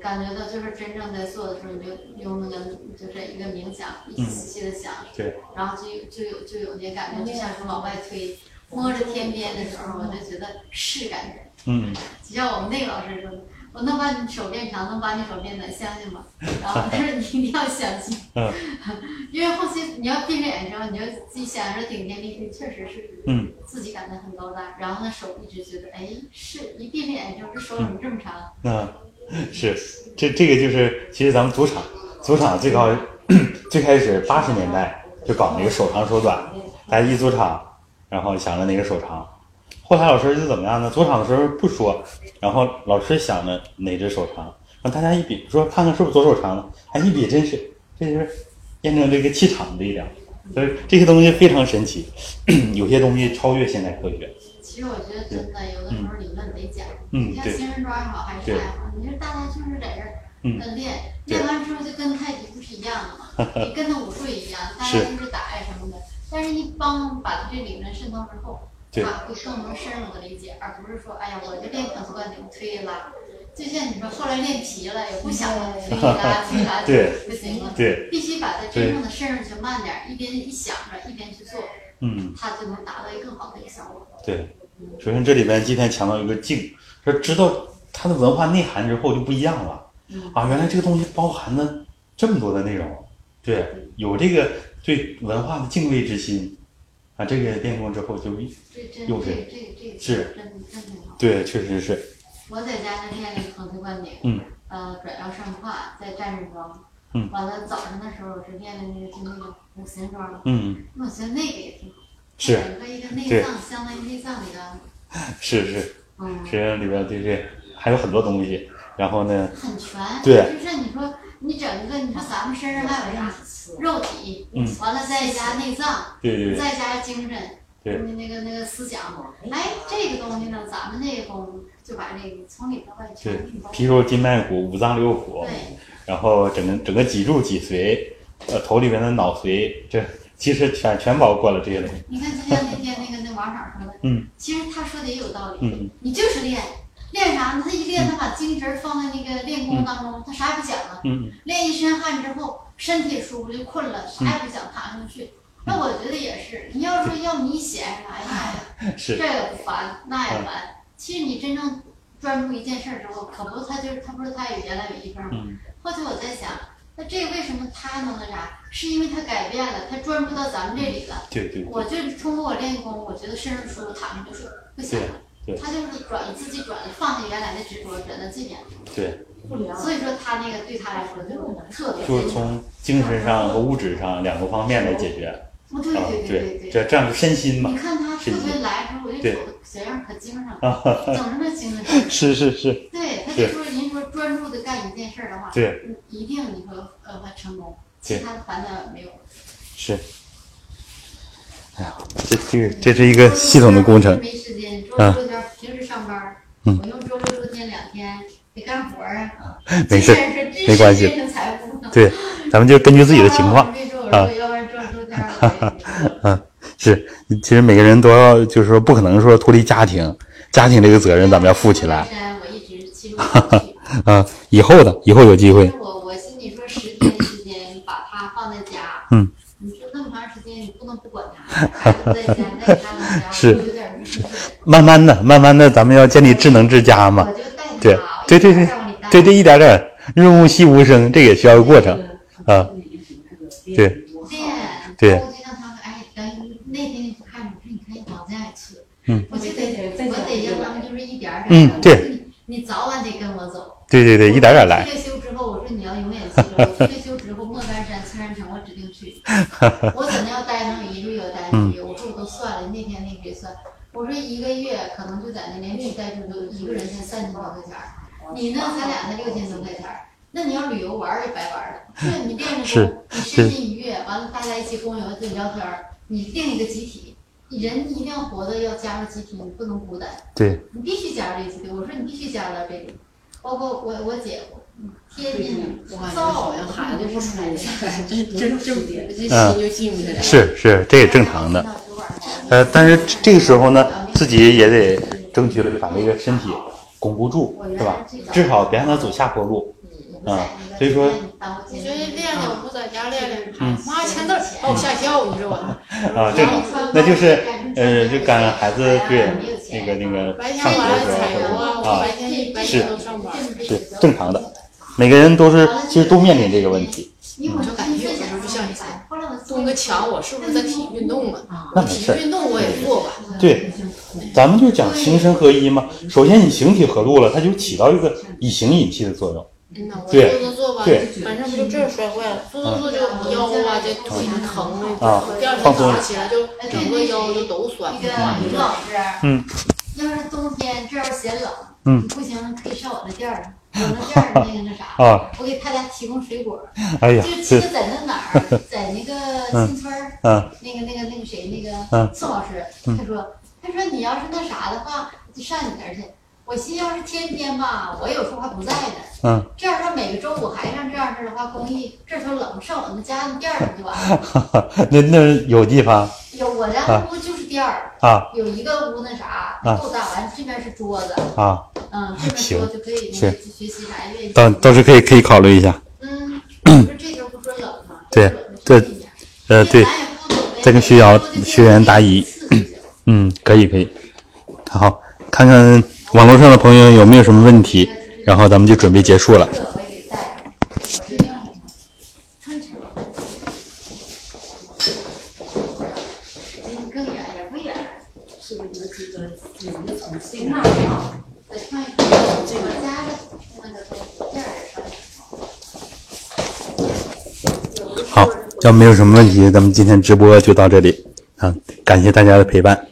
感觉到就是真正在做的时候，你就用那个就是一个冥想，一细细的想，对，然后就有就有就有那感觉，就像是往外推，摸着天边的时候，我就觉得是感觉。嗯，就像我们那个老师说的，我能把你手变长，能把你手变短，相信吗？<laughs> 然后他说你一定要相信，嗯 <laughs> 因为后期你要闭着眼睛，你就自己想着顶天立地，确实是，嗯，自己感觉很高大，然后呢手一直觉得，哎，是一闭着眼睛，这手怎么这么长？嗯是这这个就是，其实咱们赌场，赌场最高 <clears throat> 最开始八十年代就搞那个手长手短，大家一赌场，然后想着哪个手长。后来老师就怎么样呢？左场的时候不说，然后老师想着哪只手长，然后大家一比，说看看是不是左手长呢？哎，一比真是，这就是验证这个气场的力量。所以这些东西非常神奇，<clears throat> 有些东西超越现代科学。其实我觉得真的有的时候理论得讲，嗯对你看仙人抓也好还是啥也好，你说大家就是在这儿练，练完之后就跟太极不是一样的嘛，<laughs> 你跟他武术一样，大家就是打呀什么的。但是你帮把这理论渗透之后，对。更能深入的理解，而不是说哎呀我就练粉丝灌顶推拉，就像你说后来练皮了也不想了推拉推拉就对。不行了，对，必须把它真正的深入去慢点儿，一边一想着一边去做，嗯。它就能达到一个更好的一个效果。对，首先这里边今天强调一个静，说知道它的文化内涵之后就不一样了。嗯。啊，原来这个东西包含了这么多的内容，对，有这个对文化的敬畏之心，啊，这个练功之后就又是这个这个这个是真真挺好。对，确实是，我在家就练那个横推灌顶，嗯，呃，转腰上胯，再站着桩，嗯完了早上的时候我是练的那个就那个五行桩，嗯，我觉得那个也挺好，是整个一个内对脏相当于内脏里的，<laughs> 是是，嗯，实际上里边对对，还有很多东西，然后呢，很全，对就是你说你整个你说咱们身上还有啥肉体，嗯。完了再加内脏，对对对，再加精神，对。那那个那个思想，哎，这个东西呢，咱们那个功就把这个从里到外全对皮肉筋脉骨五脏六腑，然后整个整个脊柱脊髓，呃，头里面的脑髓，这其实全全包括了这些东西。你看，就像那天那个那王厂说的，嗯，其实他说的也有道理。嗯。你就是练，练啥呢？他一练，他把精神放在那个练功当中，他啥也不想了。嗯练一身汗之后，身体舒服就困了，啥也不想躺上去。那我觉得也是，你要说要你闲着，哎呀，<laughs> 这也不烦，那也烦。其实你真正专注一件事儿之后，可不，他就是他不是他有原来有一份吗？嗯后期我在想，那这个为什么他能那啥？是因为他改变了，他专注到咱们这里了。对对我就是通过我练功，我觉得身上舒服，躺着就睡，不想了。对对他就是转自己转放下原来的执着，转到这边。对，所以说他那个对他来说就特别就是从精神上和物质上两个方面来解决。哦，对啊，对对对这这样就身心嘛你。看他特别来的时候，我就对瞅他小样可精神了，整什么精神？<laughs> 是是是，对，他就说人说专注的干一件事儿的话，对，一定你说呃会成功，其他的烦恼没有。是。哎呀，这这个这是一个系统的工程。没时间，周啊六周天平时上班，嗯我用周六周天两天得干活儿啊。没事没关系。对，咱们就根据自己的情况。啊嗯，是，其实每个人都要，就是说不可能说脱离家庭，家庭这个责任咱们要负起来。啊，以后的，以后有机会我我心里说十天时间把它放在家，嗯，你说那么长时间你不能不管 <laughs> 是是。慢慢的，慢慢的，咱们要建立智能之家嘛。对。对对对。对对，一点点润物细无声，这也需要个过程啊。对。练，对。我就让他们哎，等那天你不看，我说你可以往家里去，嗯，我就得我得让他们就是一点点嗯对。你你早晚得跟我走。对对对，一点点来。退休之后，我说你要永远记住，退休之后莫干山、青山城我指定去。我可能要待上一个月，待上一个月。我说我都算了，那天那谁算？我说一个月可能就在那连续待住就一个人才三千多块钱儿，你呢咱俩才六千多块钱儿。那你要旅游玩儿也白玩儿了。对，你练着是功，你身心愉悦，完了大家一起共游对聊天儿，你定一个集体。人一定要活的要加入集体，你不能孤单。对，你必须加入这个集体。我说你必须加入到这里，包括我我姐夫，天津造让孩子不舒服，这真真真别，这心嗯就静不下来。是是，这也正常的。呃，但是这个时候呢，自己也得争取了把这个身体巩固住，是吧？至少别让他走下坡路。啊所以说我觉得练练，我在家练练。嗯妈签字儿把我吓一跳，你知道吧？<laughs> 啊，这那就是呃，就赶孩子对那个那个上学的时候啊。是正常的，每个人都是其实都面临这个问题。我就感觉有的时候就像你说，蹲个墙，我是不是在体育运动啊？那没事儿体育运动我也做吧。对，咱们就讲形神合一嘛。首先你形体合度了，它就起到一个以形引气的作用。嗯对做做做吧，对晚上不就这儿摔坏了，做做做就腰啊，这腿就疼了，啊第二天放松早上起来就整个腰就都酸。那个于老师，嗯，要是冬天这儿嫌冷，嗯，不行可以上我的店儿，我那店儿那个那啥，啊，我给他家提供水果，哎呀就，在那哪儿，<laughs> 在那个新村儿，嗯那个那个那个谁那个嗯宋老师，他说他说你要是那啥的话，就上你那儿去。我寻思要是天天吧，我有时候还不在呢。嗯，这样说每个周五还上这样式的话，公益这头冷，上我们家那店儿上就完了。<laughs> 那那有地方有我家那屋就是店儿，啊有一个屋那啥啊够大，完这边是桌子，啊，嗯，这边行桌就可以那个学习啥练习。倒倒是可以可以考虑一下。嗯，<clears throat> 这头不说冷吗？对冷的对是一点呃，对，再跟徐瑶学员答疑。<clears throat> 嗯，可以可以。好，看看网络上的朋友有没有什么问题，然后咱们就准备结束了。好，要没有什么问题，咱们今天直播就到这里啊，感谢大家的陪伴。